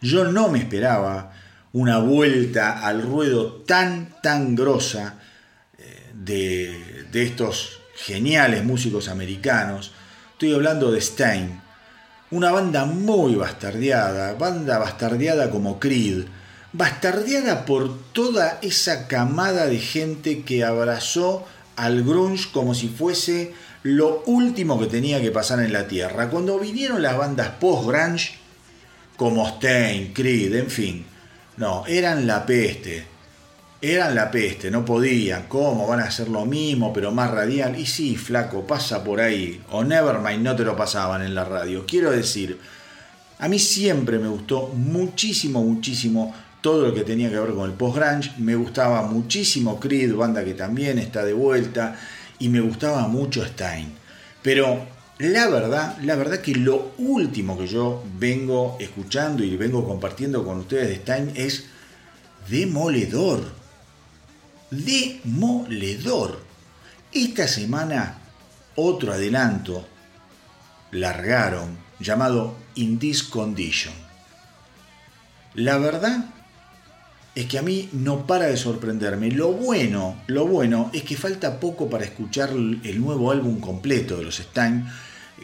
Yo no me esperaba una vuelta al ruedo tan, tan grosa eh, de, de estos geniales músicos americanos. Estoy hablando de Stein, una banda muy bastardeada, banda bastardeada como Creed, bastardeada por toda esa camada de gente que abrazó al grunge como si fuese lo último que tenía que pasar en la tierra. Cuando vinieron las bandas post-grunge, como Stein, Creed, en fin, no, eran la peste. Eran la peste, no podían. ¿Cómo van a hacer lo mismo, pero más radial? Y sí, flaco, pasa por ahí. O Nevermind no te lo pasaban en la radio. Quiero decir, a mí siempre me gustó muchísimo, muchísimo todo lo que tenía que ver con el post-grunge. Me gustaba muchísimo Creed, banda que también está de vuelta. Y me gustaba mucho Stein. Pero la verdad, la verdad que lo último que yo vengo escuchando y vengo compartiendo con ustedes de Stein es demoledor demoledor. Esta semana otro adelanto largaron llamado In This Condition. La verdad es que a mí no para de sorprenderme. Lo bueno, lo bueno es que falta poco para escuchar el nuevo álbum completo de los Stein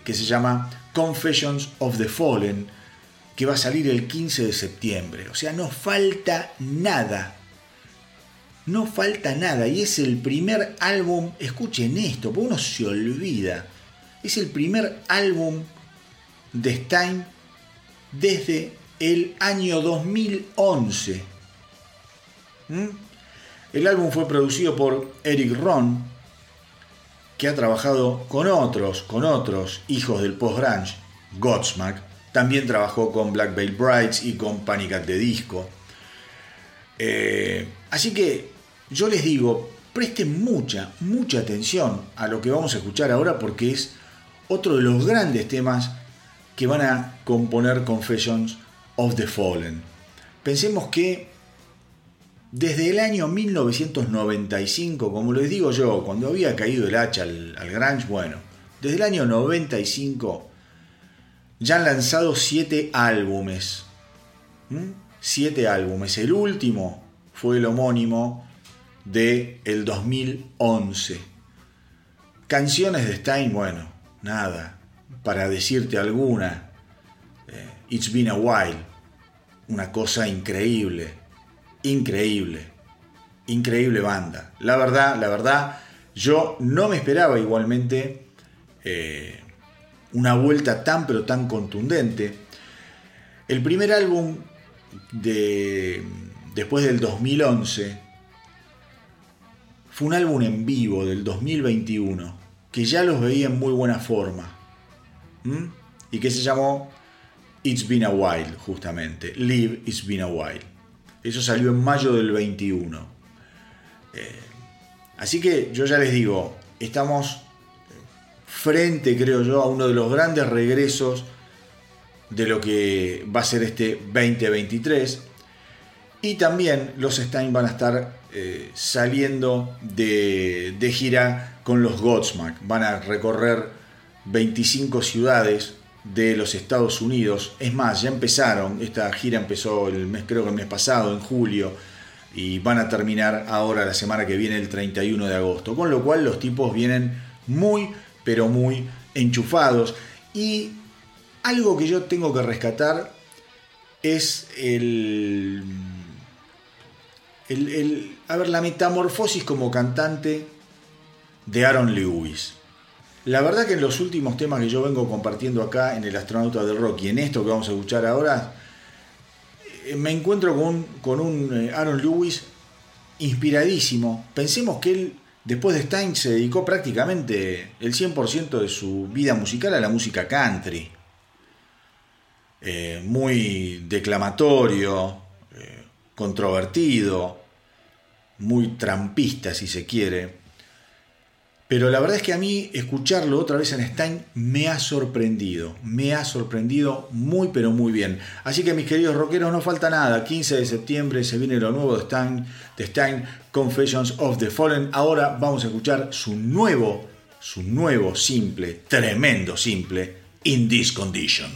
que se llama Confessions of the Fallen, que va a salir el 15 de septiembre. O sea, no falta nada no falta nada y es el primer álbum, escuchen esto, porque uno se olvida, es el primer álbum de Stein desde el año 2011. ¿Mm? El álbum fue producido por Eric Ron, que ha trabajado con otros, con otros hijos del post-grunge, Godsmack, también trabajó con Black Veil Brides y con Panic at the Disco. Eh, así que yo les digo, presten mucha, mucha atención a lo que vamos a escuchar ahora porque es otro de los grandes temas que van a componer Confessions of the Fallen. Pensemos que desde el año 1995, como les digo yo, cuando había caído el hacha al, al Grunge, bueno, desde el año 95 ya han lanzado siete álbumes. Siete álbumes. El último fue el homónimo de el 2011. Canciones de Stein, bueno, nada, para decirte alguna. Eh, It's Been a While, una cosa increíble, increíble, increíble banda. La verdad, la verdad, yo no me esperaba igualmente eh, una vuelta tan pero tan contundente. El primer álbum de después del 2011 fue un álbum en vivo del 2021 que ya los veía en muy buena forma y que se llamó It's Been a While, justamente. Live It's Been a While. Eso salió en mayo del 21. Eh, así que yo ya les digo, estamos frente, creo yo, a uno de los grandes regresos de lo que va a ser este 2023. Y también los Stein van a estar eh, saliendo de, gira con los Godsmack. Van a recorrer 25 ciudades de los Estados Unidos. Es más, ya empezaron, esta gira empezó el mes, creo que el mes pasado, en julio, y van a terminar ahora la semana que viene, el 31 de agosto. Con lo cual los tipos vienen muy, pero muy enchufados. Y algo que yo tengo que rescatar es el el, a ver, la metamorfosis como cantante de Aaron Lewis. La verdad que en los últimos temas que yo vengo compartiendo acá en El Astronauta del Rock y en esto que vamos a escuchar ahora, eh, me encuentro con, con un eh, Aaron Lewis inspiradísimo. Pensemos que él, después de Stein, se dedicó prácticamente el 100% de su vida musical a la música country. Eh, muy declamatorio, controvertido, muy trampista si se quiere. Pero la verdad es que a mí escucharlo otra vez en Stein me ha sorprendido, me ha sorprendido muy pero muy bien. Así que mis queridos rockeros, no falta nada, 15 de septiembre se viene lo nuevo de Stein, de Stein Confessions of the Fallen. Ahora vamos a escuchar su nuevo, su nuevo simple, tremendo simple, In This Condition.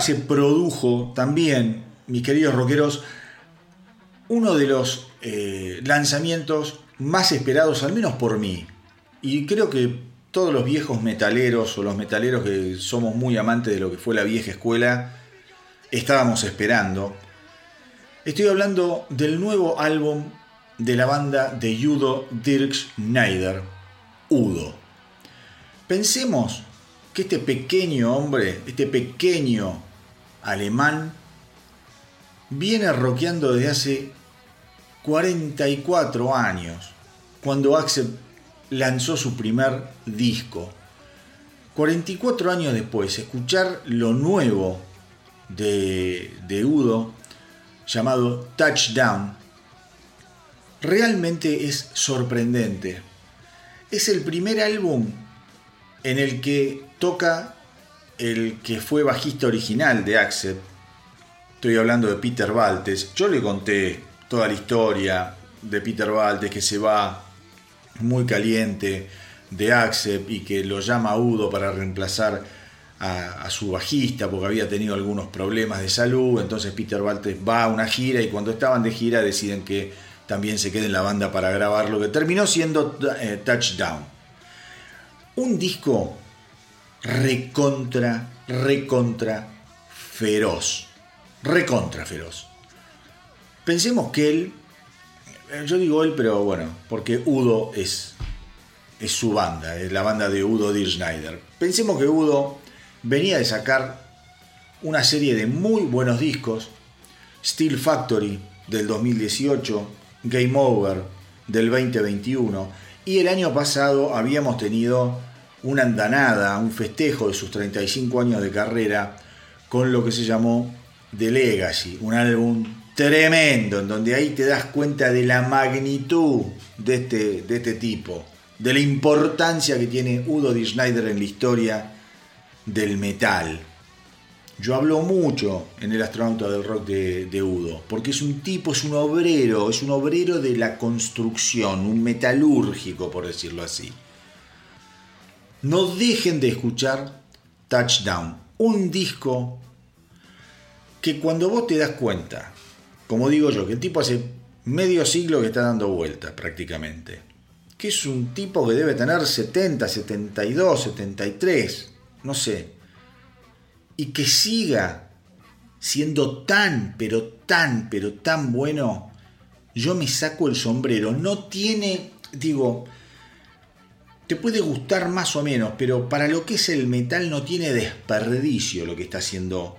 Se produjo también, mis queridos rockeros, uno de los eh, lanzamientos más esperados, al menos por mí. Y creo que todos los viejos metaleros o los metaleros que somos muy amantes de lo que fue la vieja escuela, estábamos esperando. Estoy hablando del nuevo álbum de la banda de judo Dirks Schneider, Udo. Pensemos que este pequeño hombre, este pequeño alemán, viene rockeando desde hace 44 años, cuando Axel lanzó su primer disco. 44 años después, escuchar lo nuevo de, de Udo, llamado Touchdown, realmente es sorprendente. Es el primer álbum en el que toca el que fue bajista original de Axel. Estoy hablando de Peter Valtes. Yo le conté toda la historia de Peter Valtes que se va muy caliente de Axel y que lo llama Udo para reemplazar a, su bajista porque había tenido algunos problemas de salud, entonces Peter Walter va a una gira y cuando estaban de gira deciden que también se quede en la banda para grabar lo que terminó siendo eh, Touchdown. Un disco recontra, recontra feroz. Recontra feroz. Pensemos que él, eh, yo digo él, pero bueno, porque Udo es, es su banda, es la banda de Udo Dir Schneider. Pensemos que Udo venía de sacar una serie de muy buenos discos, Steel Factory del 2018, Game Over del 2021, y el año pasado habíamos tenido una andanada, un festejo de sus 35 años de carrera con lo que se llamó The Legacy, un álbum tremendo, en donde ahí te das cuenta de la magnitud de este, de este tipo, de la importancia que tiene Udo D. Schneider en la historia del metal. Yo hablo mucho en el astronauta del rock de, de, Udo, porque es un tipo, es un obrero, es un obrero de la construcción, un metalúrgico, por decirlo así. No dejen de escuchar Touchdown, un disco que cuando vos te das cuenta, como digo yo, que el tipo hace medio siglo que está dando vueltas prácticamente, que es un tipo que debe tener 70, 72, 73, no sé, y que siga siendo tan, pero tan, pero tan bueno, yo me saco el sombrero. No tiene, digo, te puede gustar más o menos, pero para lo que es el metal no tiene desperdicio lo que está haciendo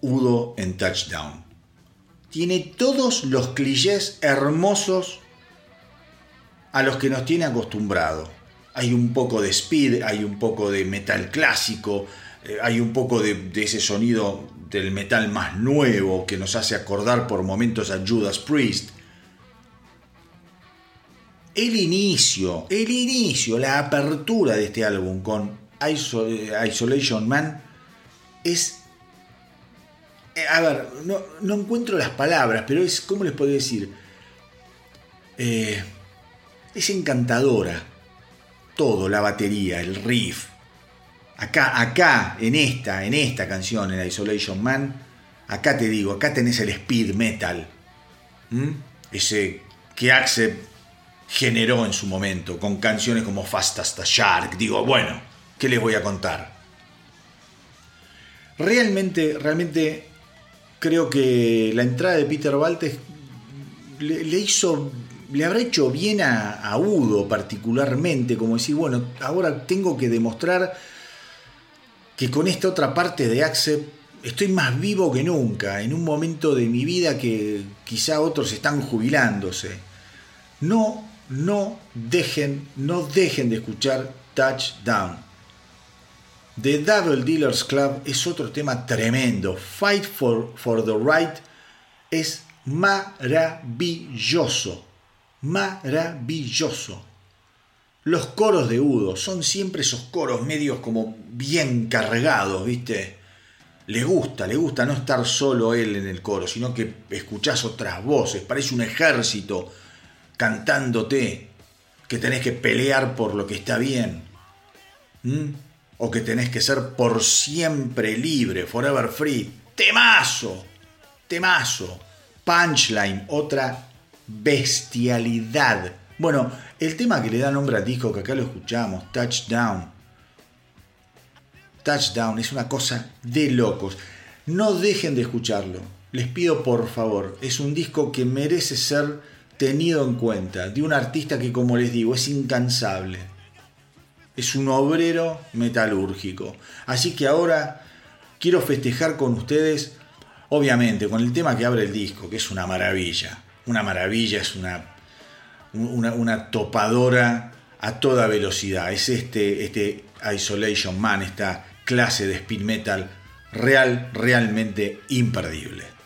Udo en Touchdown. Tiene todos los clichés hermosos a los que nos tiene acostumbrado. Hay un poco de speed, hay un poco de metal clásico, eh, hay un poco de, de, ese sonido del metal más nuevo que nos hace acordar por momentos a Judas Priest. El inicio, el inicio, la apertura de este álbum con Isolation Man es... Eh, a ver, no, encuentro las palabras, pero es, ¿cómo les puedo decir? Eh, es encantadora. Todo, la batería, el riff, Acá, acá, en esta, en esta canción, en Isolation Man, acá te digo, acá tenés el speed metal. Ese que Axel generó en su momento, con canciones como Fast as the Shark. Digo, bueno, ¿qué les voy a contar? Realmente, realmente creo que la entrada de Peter Waltes le, hizo le habrá hecho bien a, a, Udo particularmente, como decir, bueno, ahora tengo que demostrar que con esta otra parte de Accept estoy más vivo que nunca, en un momento de mi vida que quizá otros están jubilándose. No, no dejen, no dejen de escuchar Touchdown. The Double Dealers Club es otro tema tremendo. Fight for, for the Right es maravilloso. Maravilloso. Los coros de Udo son siempre esos coros medios como bien cargados, ¿viste? Le gusta, le gusta no estar solo él en el coro, sino que escuchás otras voces, parece un ejército cantándote, que tenés que pelear por lo que está bien, o que tenés que ser por siempre libre, forever free. Temazo, temazo, punchline, otra bestialidad. Bueno, el tema que le da nombre al disco, que acá lo escuchamos, Touchdown. Touchdown es una cosa de locos. No dejen de escucharlo. Les pido por favor. Es un disco que merece ser tenido en cuenta. De un artista que, como les digo, es incansable. Es un obrero metalúrgico. Así que ahora quiero festejar con ustedes, obviamente, con el tema que abre el disco, que es una maravilla. Una maravilla, es una una, topadora a toda velocidad. Es este, este Isolation Man, esta clase de speed metal real, realmente imperdible.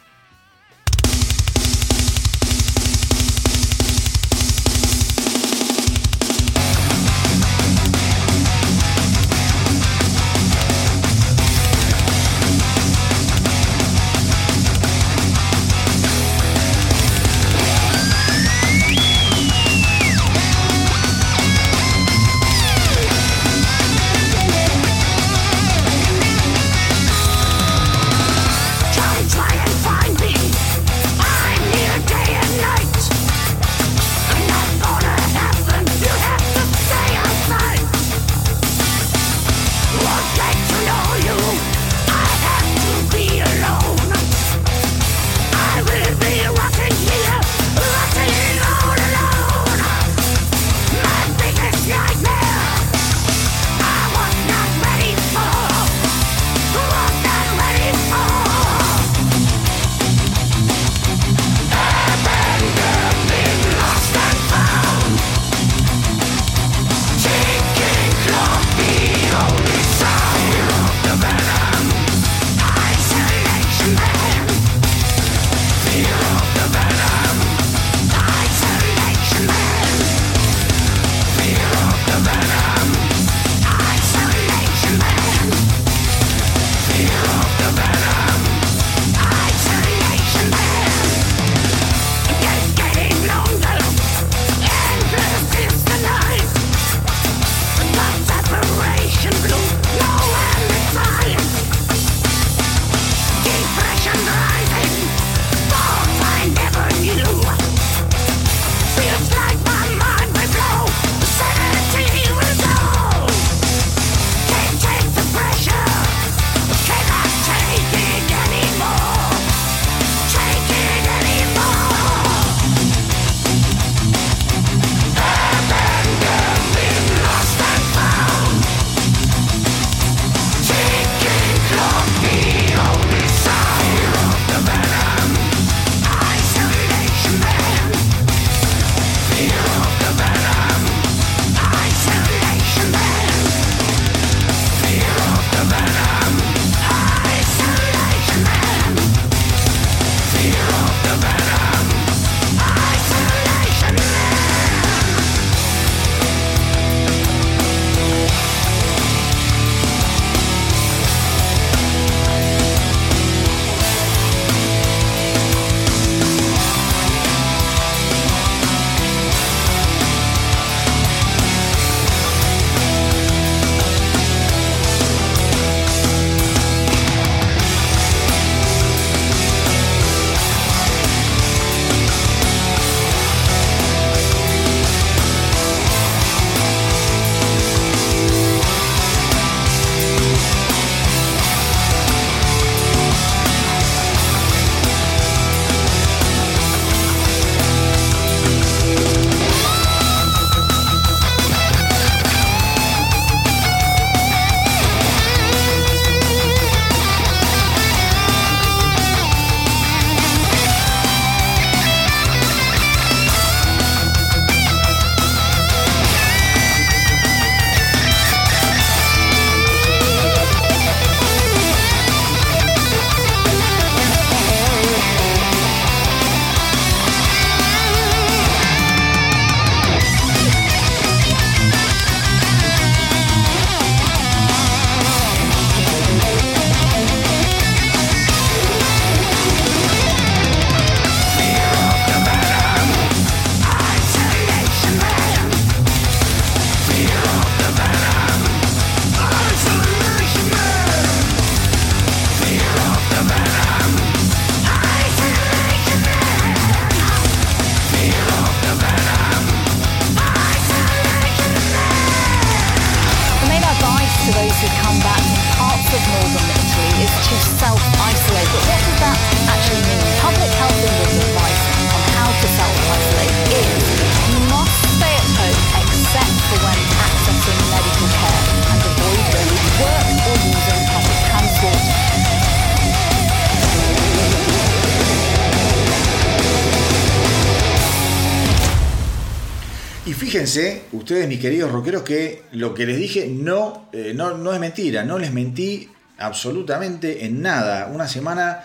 Queridos rockeros, que lo que les dije no, eh, no, no es mentira, no les mentí absolutamente en nada. Una semana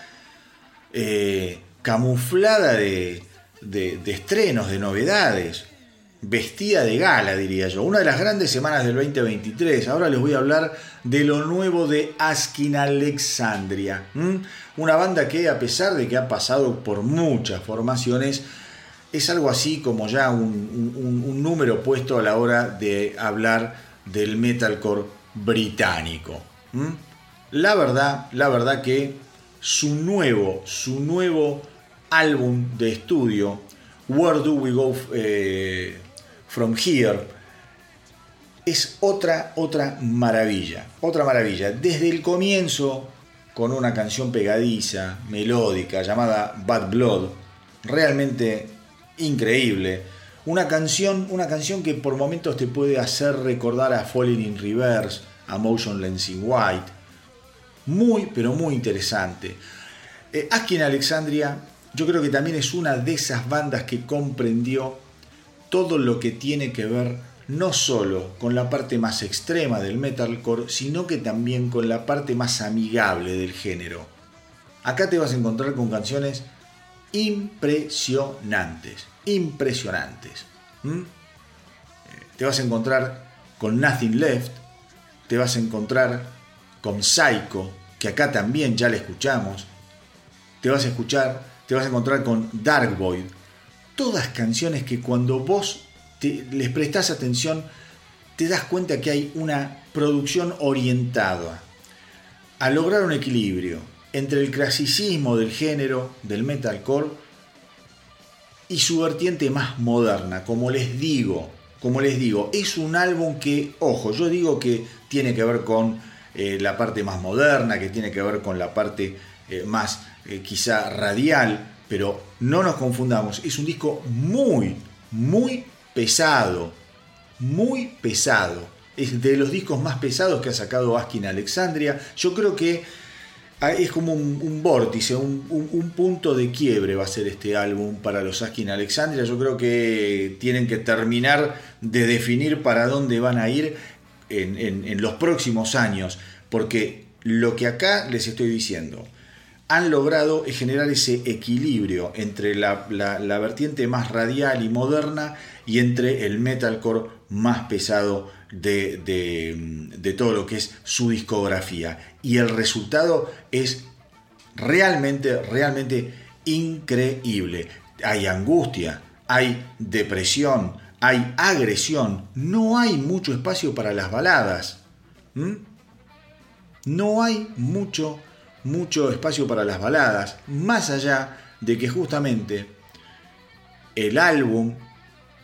eh, camuflada de, de- estrenos, de novedades, vestida de gala, diría yo. Una de las grandes semanas del 2023. Ahora les voy a hablar de lo nuevo de Askin Alexandria. Una banda que, a pesar de que ha pasado por muchas formaciones, es algo así como ya un, un- número puesto a la hora de hablar del metalcore británico. La verdad, la verdad que su nuevo, su nuevo álbum de estudio, Where Do We Go eh, From Here, es otra, otra maravilla, otra maravilla. Desde el comienzo, con una canción pegadiza, melódica, llamada Bad Blood, realmente increíble. Una canción, una canción que por momentos te puede hacer recordar a Falling in Reverse, a Motionless in White. Muy, pero muy interesante. Eh, Askin Alexandria, yo creo que también es una de esas bandas que comprendió todo lo que tiene que ver no solo con la parte más extrema del metalcore, sino que también con la parte más amigable del género. Acá te vas a encontrar con canciones impresionantes, impresionantes. Eh, Te vas a encontrar con Nothing Left, te vas a encontrar con Psycho, que acá también ya la escuchamos. Te vas a escuchar, te vas a encontrar con Dark Void. Todas canciones que cuando vos te- les prestás atención, te das cuenta que hay una producción orientada a lograr un equilibrio entre el clasicismo del género del metalcore y su vertiente más moderna. Como les digo, como les digo, es un álbum que, ojo, yo digo que tiene que ver con eh, la parte más moderna, que tiene que ver con la parte eh, más eh, quizá radial, pero no nos confundamos, es un disco muy, muy pesado, muy pesado. Es de los discos más pesados que ha sacado Askin Alexandria. Yo creo que es como un, vórtice, un, un- un punto de quiebre va a ser este álbum para los Askin Alexandria. Yo creo que tienen que terminar de definir para dónde van a ir en, los próximos años. Porque lo que acá les estoy diciendo, han logrado generar ese equilibrio entre la vertiente más radial y moderna y entre el metalcore más pesado de, de- de todo lo que es su discografía. Y el resultado es realmente, realmente increíble. Hay angustia, hay depresión, hay agresión. No hay mucho espacio para las baladas. ¿Mm? No hay mucho, mucho espacio para las baladas, más allá de que justamente el álbum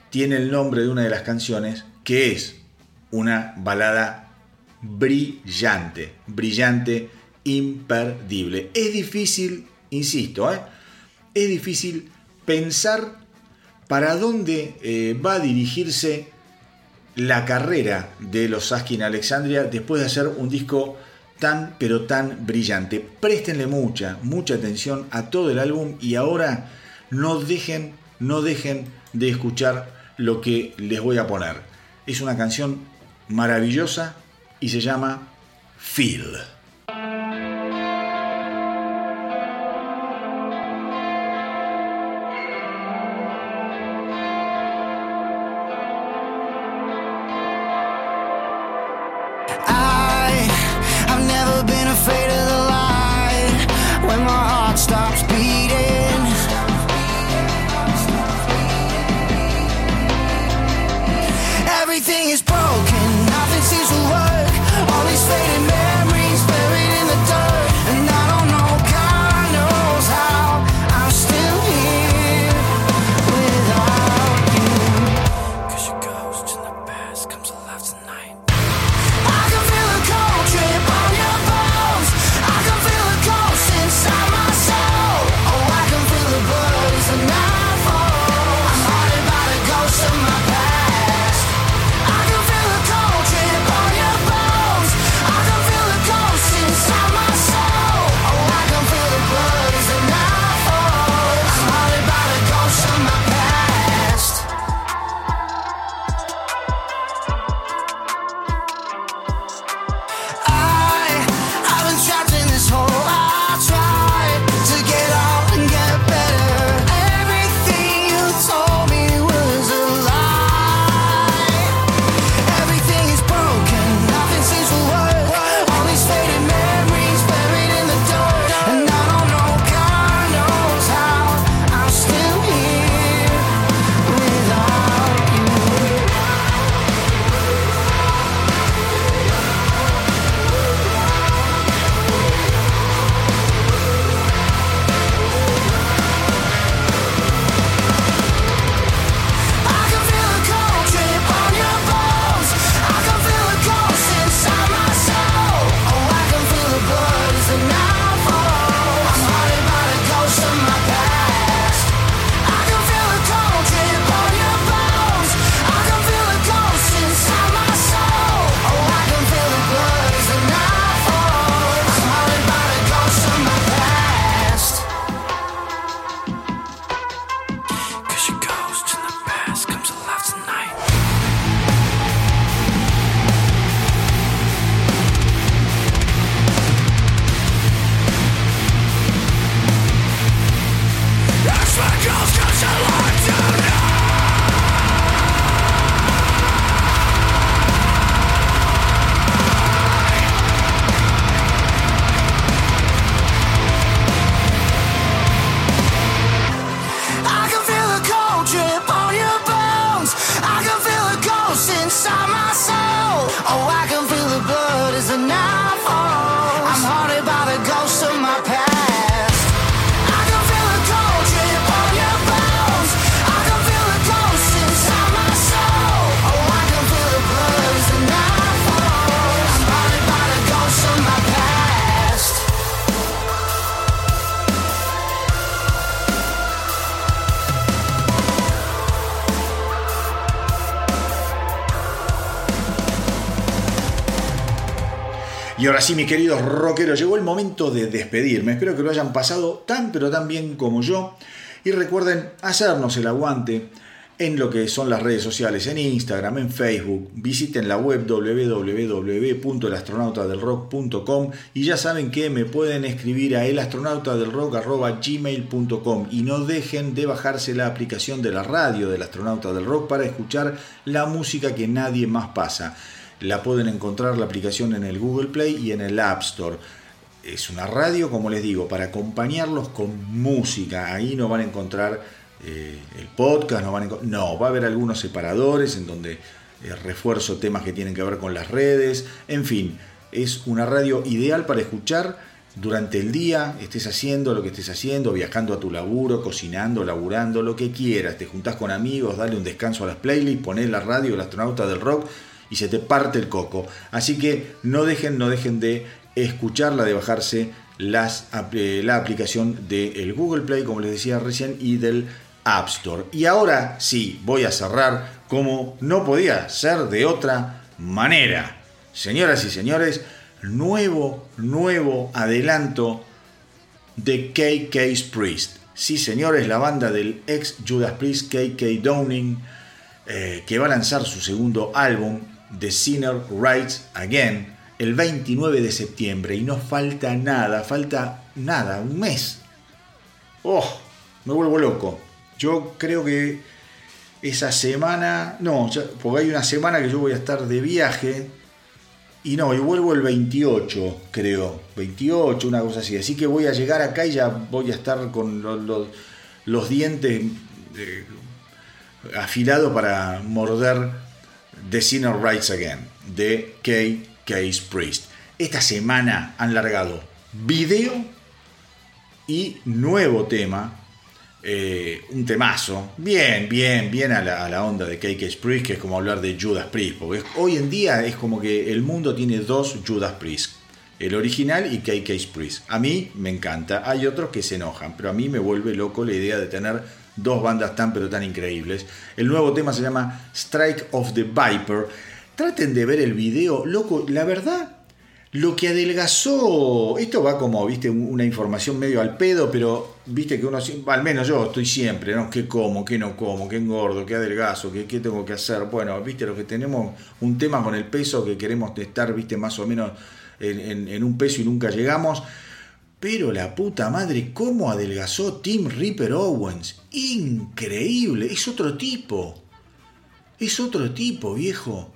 tiene el nombre de una de las canciones que es una balada brillante, brillante, imperdible. Es difícil, insisto, ¿eh? es difícil pensar para dónde eh, va a dirigirse la carrera de los Askin Alexandria después de hacer un disco tan pero tan brillante. Préstenle mucha, mucha atención a todo el álbum y ahora no dejen, no dejen de escuchar lo que les voy a poner. Es una canción maravillosa y se llama Feel. Y ahora sí, mis queridos rockeros, llegó el momento de despedirme. Espero que lo hayan pasado tan pero tan bien como yo. Y recuerden hacernos el aguante en lo que son las redes sociales, en Instagram, en Facebook. Visiten la web www.elastronautadelrock.com y ya saben que me pueden escribir a elastronautadelrock.gmail.com y no dejen de bajarse la aplicación de la radio del astronauta del rock para escuchar la música que nadie más pasa. La pueden encontrar la aplicación en el Google Play y en el App Store. Es una radio, como les digo, para acompañarlos con música. Ahí no van a encontrar eh, el podcast, no, van a, no, va a haber algunos separadores en donde eh, refuerzo temas que tienen que ver con las redes. En fin, es una radio ideal para escuchar durante el día, estés haciendo lo que estés haciendo, viajando a tu laburo, cocinando, laburando, lo que quieras. Te juntás con amigos, dale un descanso a las playlists, ponés la radio, el astronauta del rock y se te parte el coco. Así que no dejen, no dejen de escucharla, de bajarse eh, la aplicación del Google Play, como les decía recién, y del App Store. Y ahora sí, voy a cerrar como no podía ser de otra manera. Señoras y señores, nuevo, nuevo adelanto de KK Priest. Sí, señores, la banda del ex Judas Priest, KK Downing, eh, que va a lanzar su segundo álbum, The Sinner Writes Again, el 29 de septiembre. Y no falta nada, falta nada, un mes. ¡Oh! Me vuelvo loco. Yo creo que esa semana, no, porque hay una semana que yo voy a estar de viaje y no, y vuelvo el 28, creo, 28, una cosa así. Así que voy a llegar acá y ya voy a estar con los, los, dientes eh, afilados para morder The Sinner Rights Again, de K. Case Priest. Esta semana han largado video y nuevo tema eh, un temazo, bien, bien, bien a la, onda de KK Priest, que es como hablar de Judas Priest, porque hoy en día es como que el mundo tiene dos Judas Priest, el original y KK Priest. A mí me encanta, hay otros que se enojan, pero a mí me vuelve loco la idea de tener dos bandas tan pero tan increíbles. El nuevo tema se llama Strike of the Viper. Traten de ver el video, loco, la verdad lo que adelgazó, esto va como, viste, una información medio al pedo, pero viste que uno, al menos yo estoy siempre, ¿no? ¿Qué como, qué no como, qué engordo, qué adelgazo, qué, qué tengo que hacer? Bueno, viste, lo que tenemos un tema con el peso que queremos estar, viste, más o menos en, un peso y nunca llegamos. Pero la puta madre, ¿cómo adelgazó Tim Ripper Owens? Increíble, es otro tipo. Es otro tipo, viejo.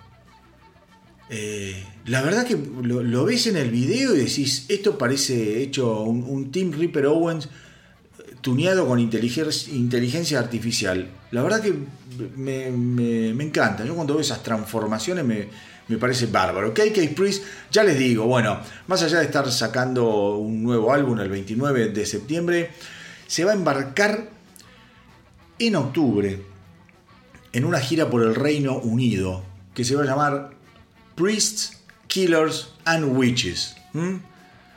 Eh, la verdad que lo, ves en el video y decís, esto parece hecho un, Team Reaper Owens eh, tuneado con inteligencia, artificial. La verdad que me, encanta. Yo cuando veo esas transformaciones me, parece bárbaro. KK Priest, ya les digo, bueno, más allá de estar sacando un nuevo álbum el 29 de septiembre, se va a embarcar en octubre en una gira por el Reino Unido que se va a llamar Priests, Killers and Witches.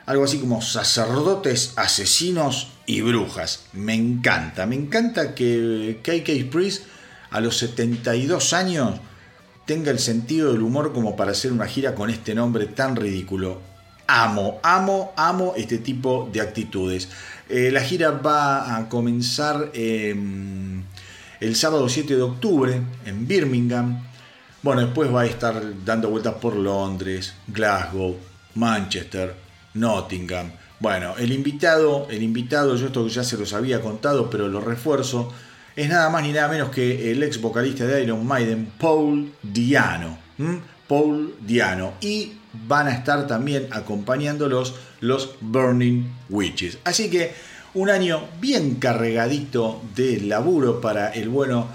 Algo así como sacerdotes, asesinos y brujas. Me encanta, me encanta que KK Priest a los 72 años tenga el sentido del humor como para hacer una gira con este nombre tan ridículo. Amo, amo, amo este tipo de actitudes. Eh, la gira va a comenzar em, el sábado 7 de octubre en Birmingham. Bueno, después va a estar dando vueltas por Londres, Glasgow, Manchester, Nottingham. Bueno, el invitado, el invitado, yo esto ya se los había contado, pero lo refuerzo, es nada más ni nada menos que el ex vocalista de Iron Maiden, Paul Diano. Paul Diano. Y van a estar también acompañándolos los Burning Witches. Así que un año bien cargadito de laburo para el bueno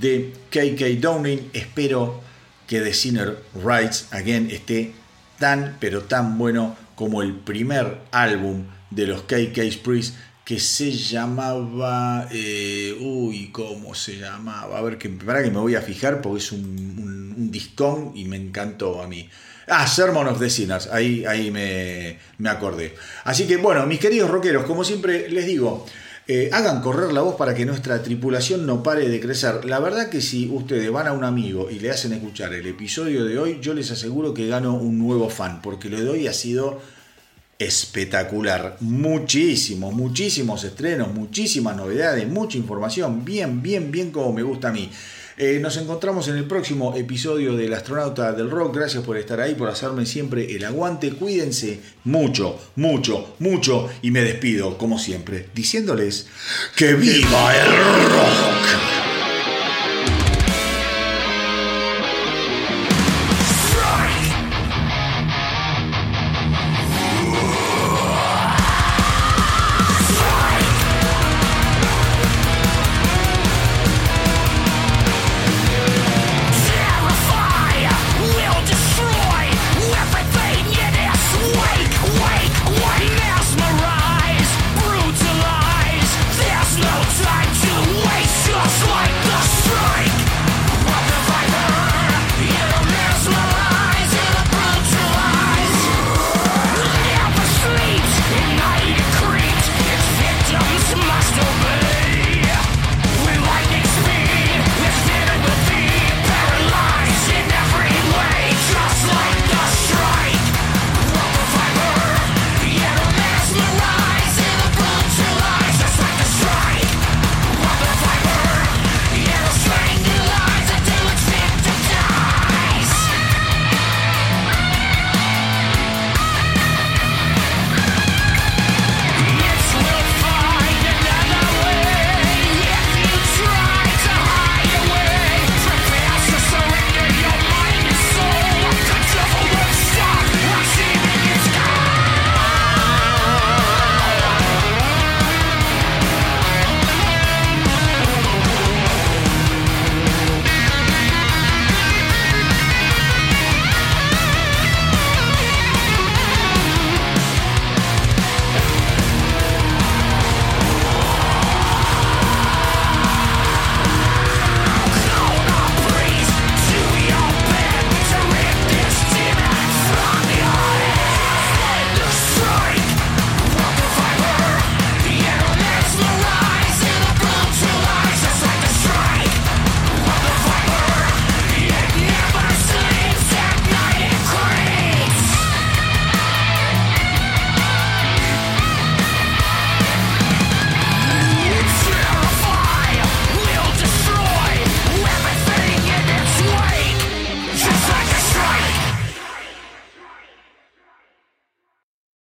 de KK Downing. Espero que The Sinner Rights Again esté tan pero tan bueno como el primer álbum de los KK Priest que se llamaba eh, uy cómo se llamaba a ver que para que me voy a fijar porque es un, un, discón y me encantó a mí Ah, Sermon of the Sinners, ahí, ahí me, me acordé. Así que bueno, mis queridos rockeros, como siempre les digo, eh, hagan correr la voz para que nuestra tripulación no pare de crecer. La verdad que si ustedes van a un amigo y le hacen escuchar el episodio de hoy, yo les aseguro que gano un nuevo fan, porque lo de hoy ha sido espectacular. Muchísimos, muchísimos estrenos, muchísimas novedades, mucha información, bien, bien, bien como me gusta a mí. Eh, nos encontramos en el próximo episodio del Astronauta del Rock. Gracias por estar ahí, por hacerme siempre el aguante. Cuídense mucho, mucho, mucho. Y me despido, como siempre, diciéndoles que viva el rock.